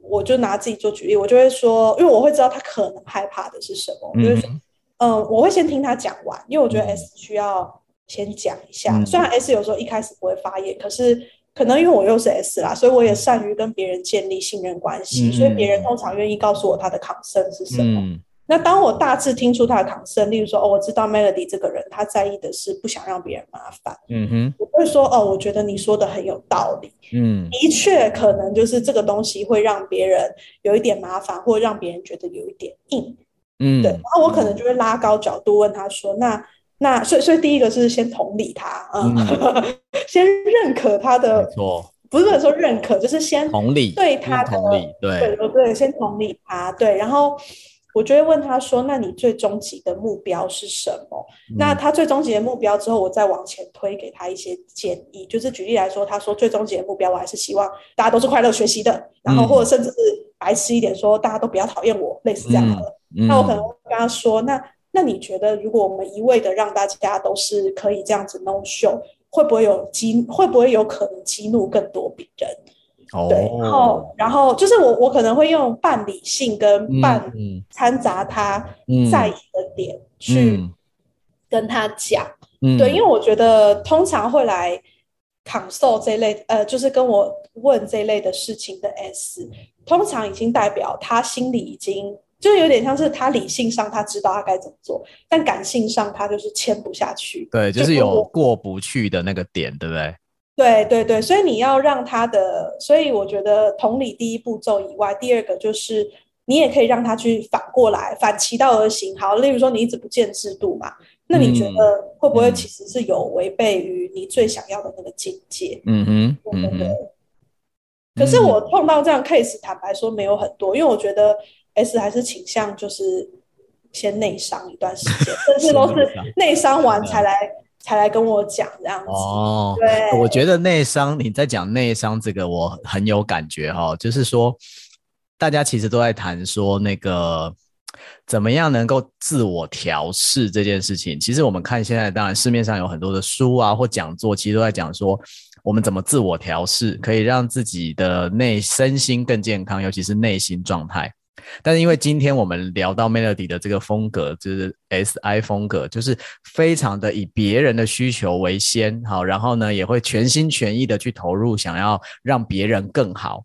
我就拿自己做举例，我就会说，因为我会知道他可能害怕的是什么，嗯、就是说，嗯，我会先听他讲完，因为我觉得 S 需要先讲一下。嗯、虽然 S 有时候一开始不会发言，可是可能因为我又是 S 啦，所以我也善于跟别人建立信任关系，嗯、所以别人通常愿意告诉我他的 concern 是什么。嗯那当我大致听出他的 concern，例如说，哦，我知道 Melody 这个人，他在意的是不想让别人麻烦。嗯哼，我会说，哦，我觉得你说的很有道理。嗯，的确，可能就是这个东西会让别人有一点麻烦，或让别人觉得有一点硬。嗯，对。然后我可能就会拉高角度问他说，那那，所以所以第一个是先同理他，嗯，嗯 先认可他的，没错，不是说认可，就是先同理对他的同理，对对对对，先同理他，对，然后。我就会问他说：“那你最终极的目标是什么？”嗯、那他最终极的目标之后，我再往前推给他一些建议。就是举例来说，他说最终极的目标，我还是希望大家都是快乐学习的，然后或者甚至是白痴一点说，大家都不要讨厌我，类似这样的。嗯嗯、那我可能会跟他说：“那那你觉得，如果我们一味的让大家都是可以这样子 no show，会不会有激？会不会有可能激怒更多别人？”对，然后，然后就是我，我可能会用半理性跟半掺杂他在意的点去跟他讲。嗯嗯、对，因为我觉得通常会来 console 这一类，呃，就是跟我问这一类的事情的 S，通常已经代表他心里已经就是有点像是他理性上他知道他该怎么做，但感性上他就是签不下去。对，就是有过不去的那个点，对不对？对对对，所以你要让他的，所以我觉得同理第一步骤以外，第二个就是你也可以让他去反过来，反其道而行。好，例如说你一直不见制度嘛，那你觉得会不会其实是有违背于你最想要的那个境界？嗯哼，对对对。可是我碰到这样 case，坦白说没有很多，因为我觉得 S 还是倾向就是先内伤一段时间，甚至都是内伤完才来。才来跟我讲这样子哦，对，我觉得内伤，你在讲内伤这个，我很有感觉哈、哦。就是说，大家其实都在谈说那个怎么样能够自我调试这件事情。其实我们看现在，当然市面上有很多的书啊或讲座，其实都在讲说我们怎么自我调试，可以让自己的内身心更健康，尤其是内心状态。但是因为今天我们聊到 Melody 的这个风格，就是 SI 风格，就是非常的以别人的需求为先，好，然后呢也会全心全意的去投入，想要让别人更好。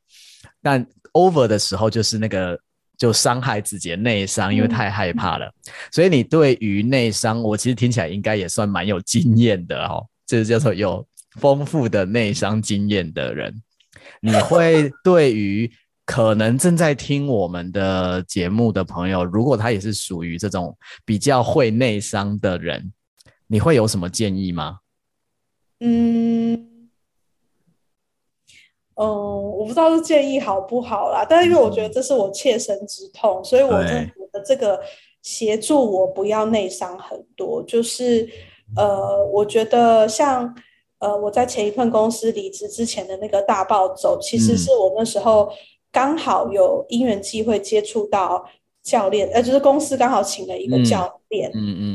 但 over 的时候就是那个就伤害自己的内伤，因为太害怕了。嗯、所以你对于内伤，我其实听起来应该也算蛮有经验的哦，这、就是叫做有丰富的内伤经验的人，你会对于。可能正在听我们的节目的朋友，如果他也是属于这种比较会内伤的人，你会有什么建议吗？嗯，嗯，我不知道是建议好不好啦，但是因为我觉得这是我切身之痛，所以我就觉得这个协助我不要内伤很多。就是呃，我觉得像呃，我在前一份公司离职之前的那个大暴走，其实是我那时候。刚好有因缘机会接触到教练，呃，就是公司刚好请了一个教练来，嗯嗯，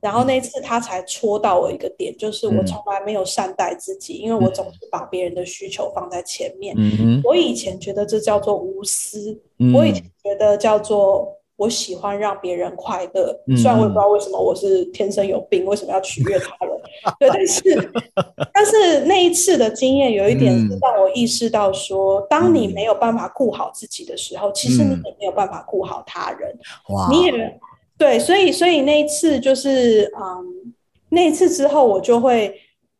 然后那次他才戳到我一个点，就是我从来没有善待自己，嗯、因为我总是把别人的需求放在前面。嗯、我以前觉得这叫做无私，嗯、我以前觉得叫做我喜欢让别人快乐。嗯、虽然我也不知道为什么我是天生有病，为什么要取悦他人。对，但是 但是那一次的经验有一点是让我意识到说，嗯、当你没有办法顾好自己的时候，嗯、其实你也没有办法顾好他人。哇，你也。对，所以所以那一次就是，嗯，那一次之后，我就会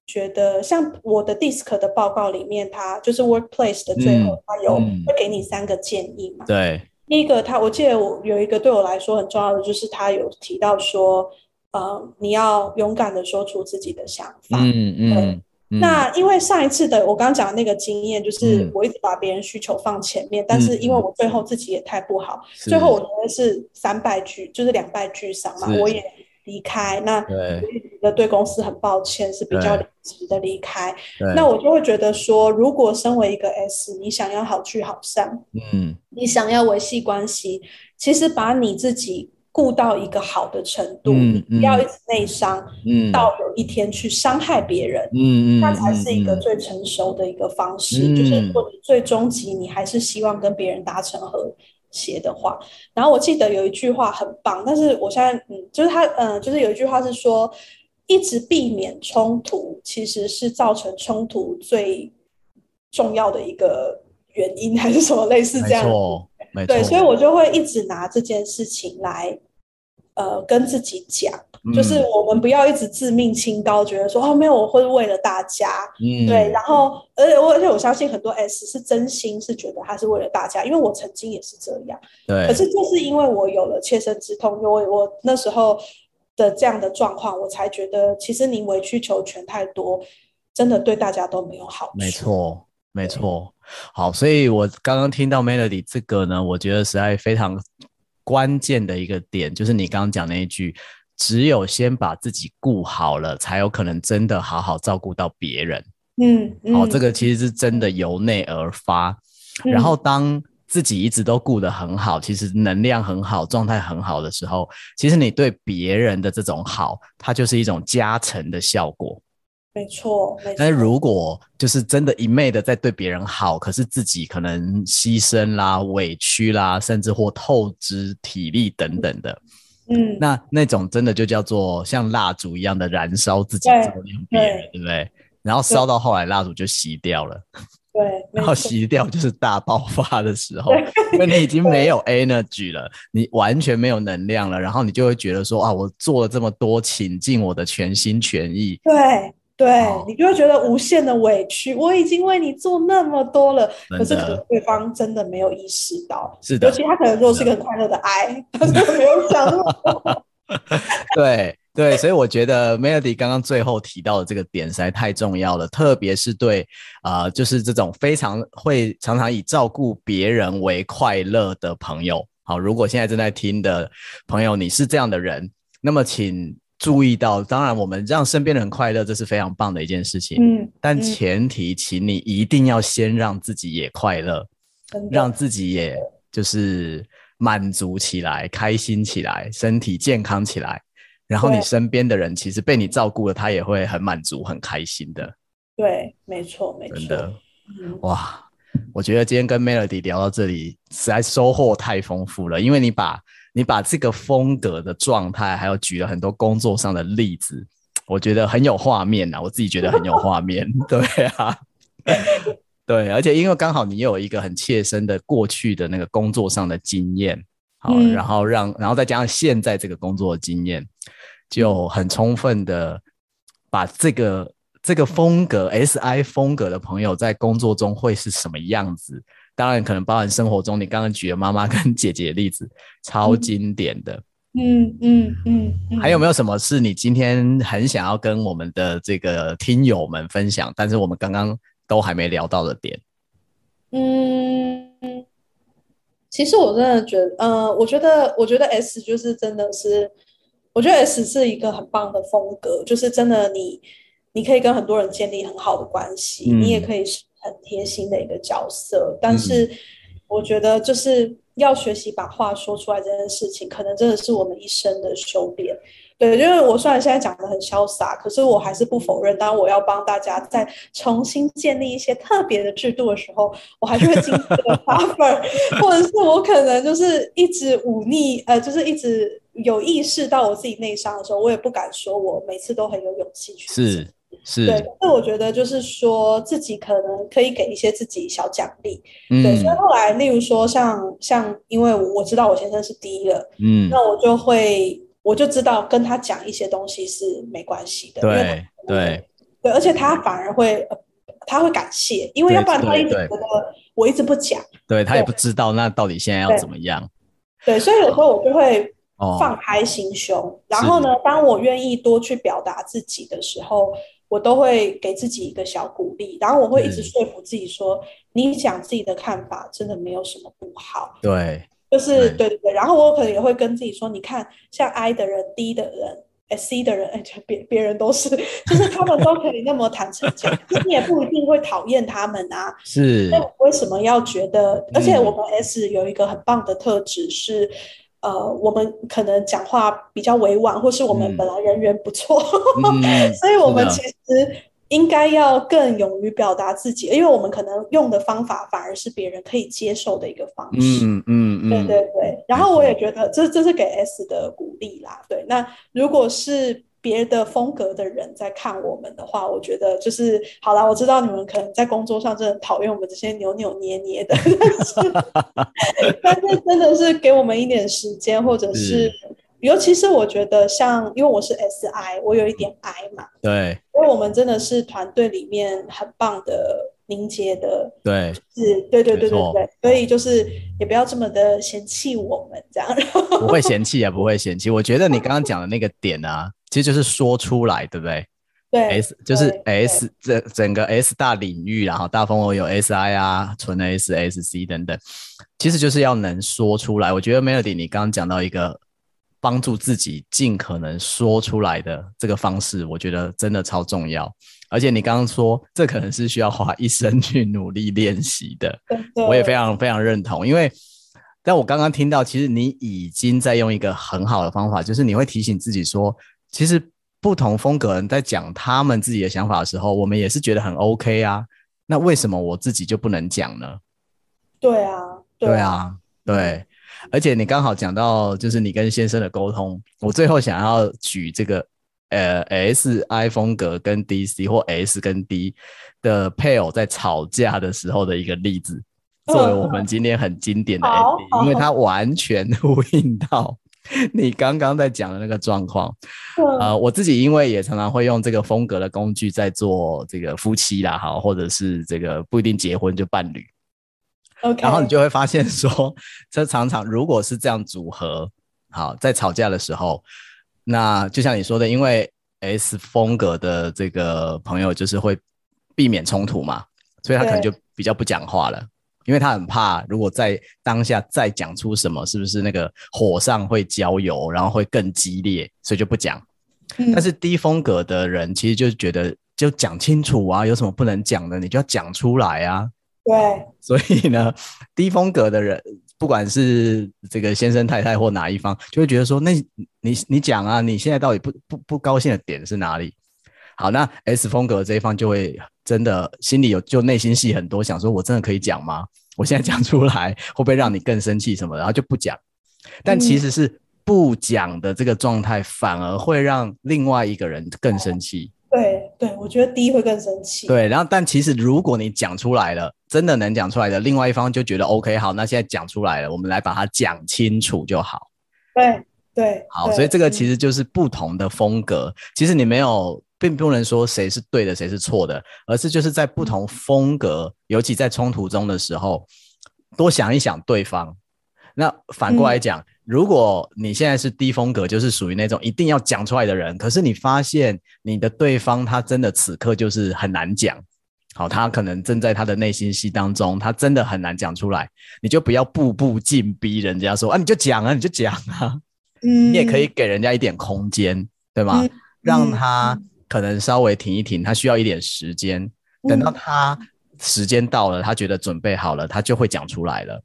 觉得，像我的 DISC 的报告里面，它就是 Workplace 的最后，它有会给你三个建议嘛。对，第一个，他我记得我有一个对我来说很重要的，就是他有提到说，呃，你要勇敢的说出自己的想法。嗯嗯。嗯、那因为上一次的我刚刚讲的那个经验，就是我一直把别人需求放前面，嗯、但是因为我最后自己也太不好，嗯、最后我觉得是三败俱，就是两败俱伤嘛，我也离开。那我也觉得对公司很抱歉，是比较临时的离开。那我就会觉得说，如果身为一个 S，你想要好聚好散，嗯，你想要维系关系，其实把你自己。顾到一个好的程度，嗯嗯、不要一直内伤，嗯、到有一天去伤害别人，嗯、那才是一个最成熟的一个方式。嗯、就是如果你最终极你还是希望跟别人达成和谐的话，然后我记得有一句话很棒，但是我现在嗯，就是他嗯、呃，就是有一句话是说，一直避免冲突，其实是造成冲突最重要的一个原因，还是什么类似这样？对，所以我就会一直拿这件事情来。呃，跟自己讲，就是我们不要一直自命清高，嗯、觉得说哦，没有，我会为了大家，嗯，对。然后，而且我而且我相信很多 S 是真心是觉得他是为了大家，因为我曾经也是这样，对。可是就是因为我有了切身之痛，因为我那时候的这样的状况，我才觉得其实你委曲求全太多，真的对大家都没有好处。没错，没错。好，所以我刚刚听到 Melody 这个呢，我觉得实在非常。关键的一个点就是你刚刚讲那一句，只有先把自己顾好了，才有可能真的好好照顾到别人。嗯，嗯，好，这个其实是真的由内而发。嗯、然后当自己一直都顾得很好，其实能量很好，状态很好的时候，其实你对别人的这种好，它就是一种加成的效果。没错，没错。但是如果就是真的一昧的在对别人好，可是自己可能牺牲啦、委屈啦，甚至或透支体力等等的，嗯，那那种真的就叫做像蜡烛一样的燃烧自己，照亮别人，对，对不对？然后烧到后来，蜡烛就熄掉了，对，然后熄掉就是大爆发的时候，因为你已经没有 energy 了，你完全没有能量了，然后你就会觉得说啊，我做了这么多，倾尽我的全心全意，对。对，你就会觉得无限的委屈，我已经为你做那么多了，可是可能对方真的没有意识到，是的，尤其他可能做是一个很快乐的爱，他就没有想那么多。对对，所以我觉得 Melody 刚刚最后提到的这个点实在太重要了，特别是对啊、呃，就是这种非常会常常以照顾别人为快乐的朋友。好，如果现在正在听的朋友你是这样的人，那么请。注意到，当然，我们让身边的人快乐，这是非常棒的一件事情。嗯，但前提，请你一定要先让自己也快乐，嗯、让自己也就是满足起来、开心起来、身体健康起来，然后你身边的人其实被你照顾了，他也会很满足、很开心的。对，没错，没错。真的，哇，我觉得今天跟 Melody 聊到这里，实在收获太丰富了，因为你把。你把这个风格的状态，还有举了很多工作上的例子，我觉得很有画面呐。我自己觉得很有画面，对啊，对，而且因为刚好你有一个很切身的过去的那个工作上的经验，好，嗯、然后让，然后再加上现在这个工作的经验，就很充分的把这个这个风格 SI 风格的朋友在工作中会是什么样子。当然，可能包含生活中你刚刚举的妈妈跟姐姐的例子，超经典的。嗯嗯嗯。还有没有什么是你今天很想要跟我们的这个听友们分享，但是我们刚刚都还没聊到的点？嗯，其实我真的觉得，呃，我觉得，我觉得 S 就是真的是，我觉得 S 是一个很棒的风格，就是真的你，你可以跟很多人建立很好的关系，嗯、你也可以是。很贴心的一个角色，但是我觉得就是要学习把话说出来这件事情，可能真的是我们一生的修炼。对，因为我虽然现在讲的很潇洒，可是我还是不否认，当我要帮大家再重新建立一些特别的制度的时候，我还是会经历这个 buffer，或者是我可能就是一直忤逆，呃，就是一直有意识到我自己内伤的时候，我也不敢说我每次都很有勇气去。是。是。对，所以我觉得就是说自己可能可以给一些自己小奖励，嗯、对。所以后来，例如说像像，因为我知道我先生是第一了，嗯，那我就会我就知道跟他讲一些东西是没关系的，对对。对，而且他反而会他会感谢，因为要不然他一直觉得我一直不讲，对，他也不知道那到底现在要怎么样，对，对，所以有时候我就会放开心胸，哦、然后呢，当我愿意多去表达自己的时候。我都会给自己一个小鼓励，然后我会一直说服自己说，嗯、你讲自己的看法真的没有什么不好。对，就是对对对。然后我可能也会跟自己说，你看，像 I 的人、D 的人、C 的人，哎，别别人都是，就是他们都可以那么坦诚讲，你也不一定会讨厌他们啊。是。那为什么要觉得？而且我们 S 有一个很棒的特质是。呃，我们可能讲话比较委婉，或是我们本来人缘不错，嗯、所以我们其实应该要更勇于表达自己，因为我们可能用的方法反而是别人可以接受的一个方式。嗯嗯嗯，对对对。然后我也觉得这这是给 S 的鼓励啦。对，那如果是。别的风格的人在看我们的话，我觉得就是好啦。我知道你们可能在工作上真的讨厌我们这些扭扭捏捏的，但是真的是给我们一点时间，或者是，是尤其是我觉得像，因为我是 SI，我有一点 I 嘛，对，因为我们真的是团队里面很棒的凝结的，对，是，对对对对对，所以就是也不要这么的嫌弃我们这样，不会嫌弃也，不会嫌弃。我觉得你刚刚讲的那个点啊。其实就是说出来，对不对？对，S 就是 S 整整个 S 大领域，然后大风我有 SI 啊，纯 S、SC 等等，其实就是要能说出来。我觉得 Melody 你刚刚讲到一个帮助自己尽可能说出来的这个方式，我觉得真的超重要。而且你刚刚说这可能是需要花一生去努力练习的，我也非常非常认同。因为但我刚刚听到，其实你已经在用一个很好的方法，就是你会提醒自己说。其实不同风格人在讲他们自己的想法的时候，我们也是觉得很 OK 啊。那为什么我自己就不能讲呢？对啊，对啊，对啊，对。而且你刚好讲到就是你跟先生的沟通，我最后想要举这个呃 S I 风格跟 D C 或 S 跟 D 的配偶在吵架的时候的一个例子，作为我们今天很经典的 ending，因为。它完全呼应到。你刚刚在讲的那个状况，呃，我自己因为也常常会用这个风格的工具在做这个夫妻啦，好，或者是这个不一定结婚就伴侣，OK，然后你就会发现说，这常常如果是这样组合，好，在吵架的时候，那就像你说的，因为 S 风格的这个朋友就是会避免冲突嘛，所以他可能就比较不讲话了。因为他很怕，如果在当下再讲出什么，是不是那个火上会浇油，然后会更激烈，所以就不讲。嗯、但是低风格的人其实就觉得，就讲清楚啊，有什么不能讲的，你就要讲出来啊。对。所以呢低风格的人，不管是这个先生太太或哪一方，就会觉得说，那你你讲啊，你现在到底不不不高兴的点是哪里？好，那 S 风格这一方就会真的心里有就内心戏很多，想说我真的可以讲吗？我现在讲出来会不会让你更生气什么的？然后就不讲。但其实是不讲的这个状态，反而会让另外一个人更生气。对对，我觉得 D 会更生气。对，然后但其实如果你讲出来了，真的能讲出来的，另外一方就觉得 OK，好，那现在讲出来了，我们来把它讲清楚就好。对对，好，所以这个其实就是不同的风格。其实你没有。并不能说谁是对的，谁是错的，而是就是在不同风格，尤其在冲突中的时候，多想一想对方。那反过来讲，如果你现在是低风格，就是属于那种一定要讲出来的人，可是你发现你的对方他真的此刻就是很难讲，好，他可能正在他的内心戏当中，他真的很难讲出来，你就不要步步进逼人家说啊，你就讲啊，你就讲啊，嗯，你也可以给人家一点空间，对吗？让他。可能稍微停一停，他需要一点时间。等到他时间到了，他觉得准备好了，他就会讲出来了。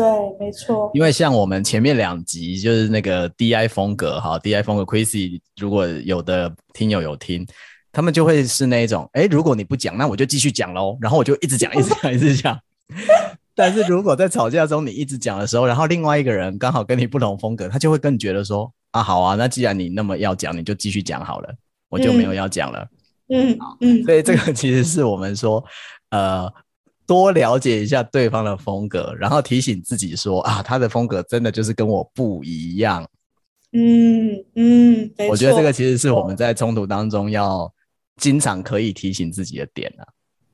对，没错。因为像我们前面两集就是那个 DI 风格，哈，DI 风格，Chrissy，如果有的听友有听，他们就会是那一种，哎，如果你不讲，那我就继续讲喽，然后我就一直讲，一直讲，一直讲。但是如果在吵架中你一直讲的时候，然后另外一个人刚好跟你不同风格，他就会更觉得说，啊，好啊，那既然你那么要讲，你就继续讲好了，我就没有要讲了。嗯嗯，所以这个其实是我们说，呃。多了解一下对方的风格，然后提醒自己说啊，他的风格真的就是跟我不一样。嗯嗯，我觉得这个其实是我们在冲突当中要经常可以提醒自己的点啊。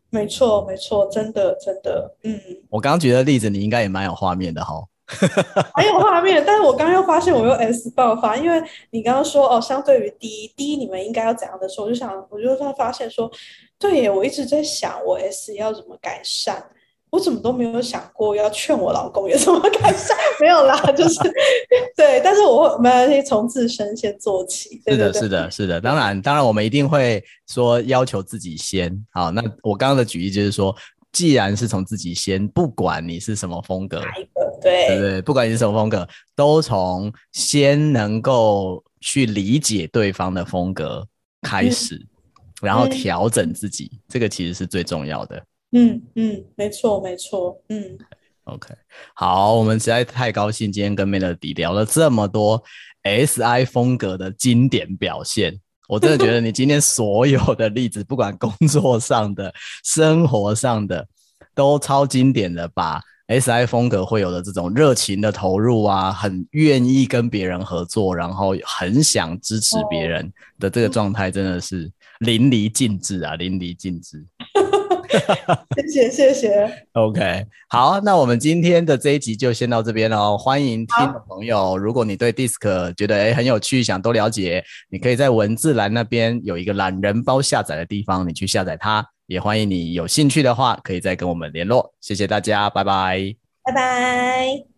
没错没错，真的真的，嗯。我刚刚举的例子，你应该也蛮有画面的哈。还有画面，但是我刚刚又发现我又 S 爆发，因为你刚刚说哦，相对于 D，D 你们应该要怎样的时候，我就想，我就发现说。对耶，我一直在想我 S 要怎么改善，我怎么都没有想过要劝我老公也怎么改善，没有啦，就是对，但是我们可以从自身先做起。对对对，是的，是的，是的，当然，当然，我们一定会说要求自己先好。那我刚刚的举例就是说，既然是从自己先，不管你是什么风格，对对对，不管你是什么风格，都从先能够去理解对方的风格开始。嗯然后调整自己，嗯，这个其实是最重要的。嗯嗯，没错没错。嗯，OK，好，我们实在太高兴，今天跟 Melody 聊了这么多 SI 风格的经典表现。我真的觉得你今天所有的例子，不管工作上的、生活上的，都超经典的，把 SI 风格会有的这种热情的投入啊，很愿意跟别人合作，然后很想支持别人的这个状态，真的是。淋漓尽致啊，淋漓尽致。谢谢谢谢。OK，好，那我们今天的这一集就先到这边喽。欢迎听的朋友，如果你对 DISC 觉得诶很有趣，想多了解，你可以在文字栏那边有一个懒人包下载的地方，你去下载它。也欢迎你有兴趣的话，可以再跟我们联络。谢谢大家，拜拜，拜拜。